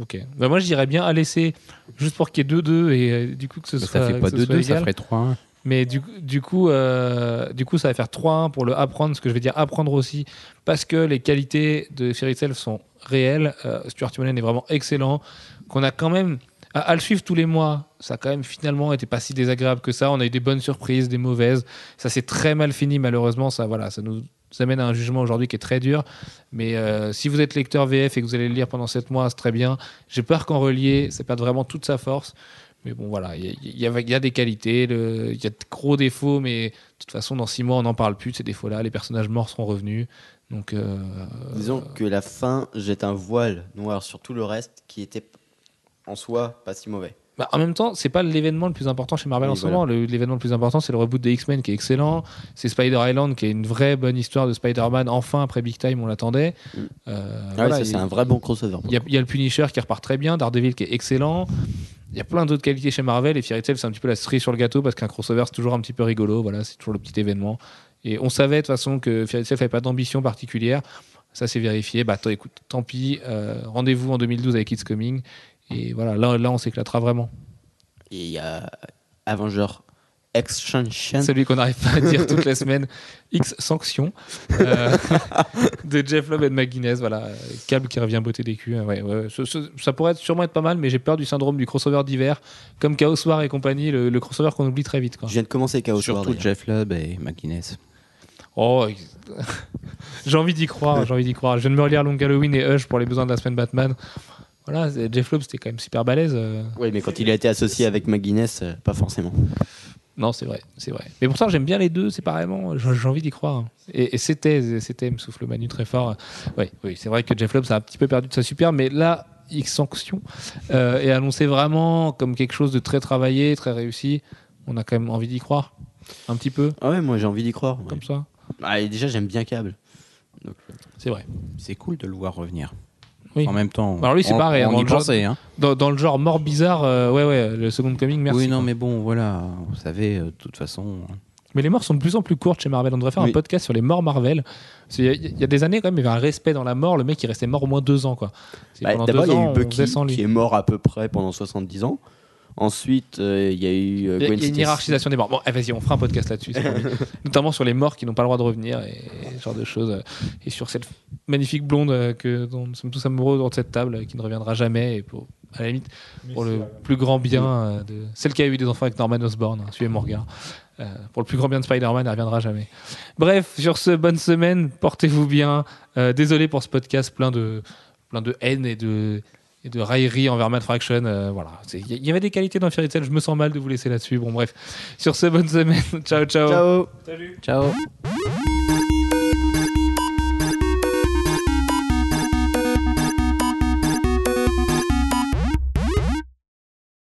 Ok. Bah, moi, je dirais bien à laisser, juste pour qu'il y ait 2-2 et euh, du coup que ce Mais soit. ça fait pas que ce soit 2-2, ça ferait 3-1. Mais du, coup, euh, du coup, ça va faire 3-1 pour le apprendre, ce que je vais dire apprendre aussi, parce que les qualités de Tail sont réelles. Euh, Stuart Timonen est vraiment excellent. Qu'on a quand même à, le suivre tous les mois, ça a quand même finalement été pas si désagréable que ça. On a eu des bonnes surprises, des mauvaises. Ça s'est très mal fini malheureusement. Ça, voilà, ça nous amène à un jugement aujourd'hui qui est très dur. Mais euh, si vous êtes lecteur VF et que vous allez le lire pendant 7 mois, c'est très bien. J'ai peur qu'en relier, ça perde vraiment toute sa force. Mais bon, voilà, il y, a- y y des qualités, il y a de gros défauts, mais de toute façon, dans 6 mois, on n'en parle plus de ces défauts-là. Les personnages morts seront revenus. Donc, euh, Disons que la fin jette un voile noir sur tout le reste qui était en soi pas si mauvais. Bah, en même temps, c'est pas l'événement le plus important chez Marvel Oui, en ce voilà. moment. L'événement le plus important, c'est le reboot des X-Men qui est excellent. C'est Spider Island qui est une vraie bonne histoire de Spider-Man. Enfin, après Big Time, on l'attendait. Mm. Euh, Ah voilà, il- c'est un vrai bon crossover. Il y, y a le Punisher qui repart très bien, Daredevil qui est excellent. Il y a plein d'autres qualités chez Marvel et Fairy Tail, c'est un petit peu la cerise sur le gâteau parce qu'un crossover, c'est toujours un petit peu rigolo. Voilà, c'est toujours le petit événement. Et on savait de toute façon que Fairy Tail n'avait pas d'ambition particulière. Ça, c'est vérifié. Bah, écoute, tant pis. euh, Rendez-vous en 2012 avec It's Coming. Et voilà, là, là on s'éclatera vraiment. Et il y a Extension. Celui qu'on n'arrive pas à dire toute la semaine. X Sanction. euh, de Jeff Love et de McGuinness. Voilà. Câble qui revient botter des culs. Ouais, ouais. Ce- ce- ça pourrait être, sûrement être pas mal, mais j'ai peur du syndrome du crossover d'hiver. Comme Chaos War et compagnie, le, le crossover qu'on oublie très vite. Quoi. Je viens de commencer Chaos War, Surtout. Jeff Lubb et McGuinness. Oh, j'ai envie d'y croire. J'ai envie d'y croire. Je viens de me relire Long Halloween et Hush pour les besoins de la semaine Batman. Voilà, Jeff Loeb, c'était quand même super balèze. euh. Oui, mais quand il a été associé avec McGuinness, euh, pas forcément. Non, c'est vrai, c'est vrai. Mais pourtant, j'aime bien les deux séparément. J'ai envie d'y croire. Et, et c'était, c'était, me souffle Manu très fort. Ouais, oui, c'est vrai que Jeff Loeb, ça a un petit peu perdu de sa super, mais là, X Sanction euh, est annoncé vraiment comme quelque chose de très travaillé, très réussi. On a quand même envie d'y croire. Un petit peu, Ah ouais, moi j'ai envie d'y croire. ouais. comme ça. Ah, et déjà, j'aime bien Cable. Euh, C'est vrai. C'est cool de le voir revenir. Oui. En même temps, Alors lui, c'est pareil, hein, On dans y le genre- pensait. Hein. Dans, dans le genre mort bizarre, euh, ouais, ouais, le second coming, merci. oui, non, quoi. mais bon, voilà. Vous savez, euh, de toute façon. Mais les morts sont de plus en plus courtes chez Marvel. On devrait faire un Oui. podcast podcast sur les morts Marvel. Il y, a- il y a des années, quand même, il y avait un respect dans la mort. Le mec, il restait mort au moins deux ans. Quoi. Bah, D'abord, il y a eu Bucky qui est mort à peu près pendant 70 ans. Ensuite, euh, il y a eu euh, Il y a, Gwen il y a une hiérarchisation des morts. Bon, eh, vas-y, on fera un podcast là-dessus. Notamment sur les morts qui n'ont pas le droit de revenir et, ce genre de choses. Et sur cette magnifique blonde euh, que, dont nous sommes tous amoureux autour de cette table, euh, qui ne reviendra jamais. Et pour, à la limite, pour le plus grand bien euh, de celle qui a eu des enfants avec Norman Osborn, hein, suivez mon regard. Euh, pour le plus grand bien de Spider-Man, elle reviendra jamais. Bref, sur ce, bonne semaine, portez-vous bien. Euh, désolé pour ce podcast plein de, plein de haine et de, et de raillerie envers Mad Fraction. euh, voilà, C'est- il y avait des qualités dans Fairy Tail, je me sens mal de vous laisser là-dessus. Bon, bref, sur ce, bonne semaine. ciao, ciao. Ciao Ciao.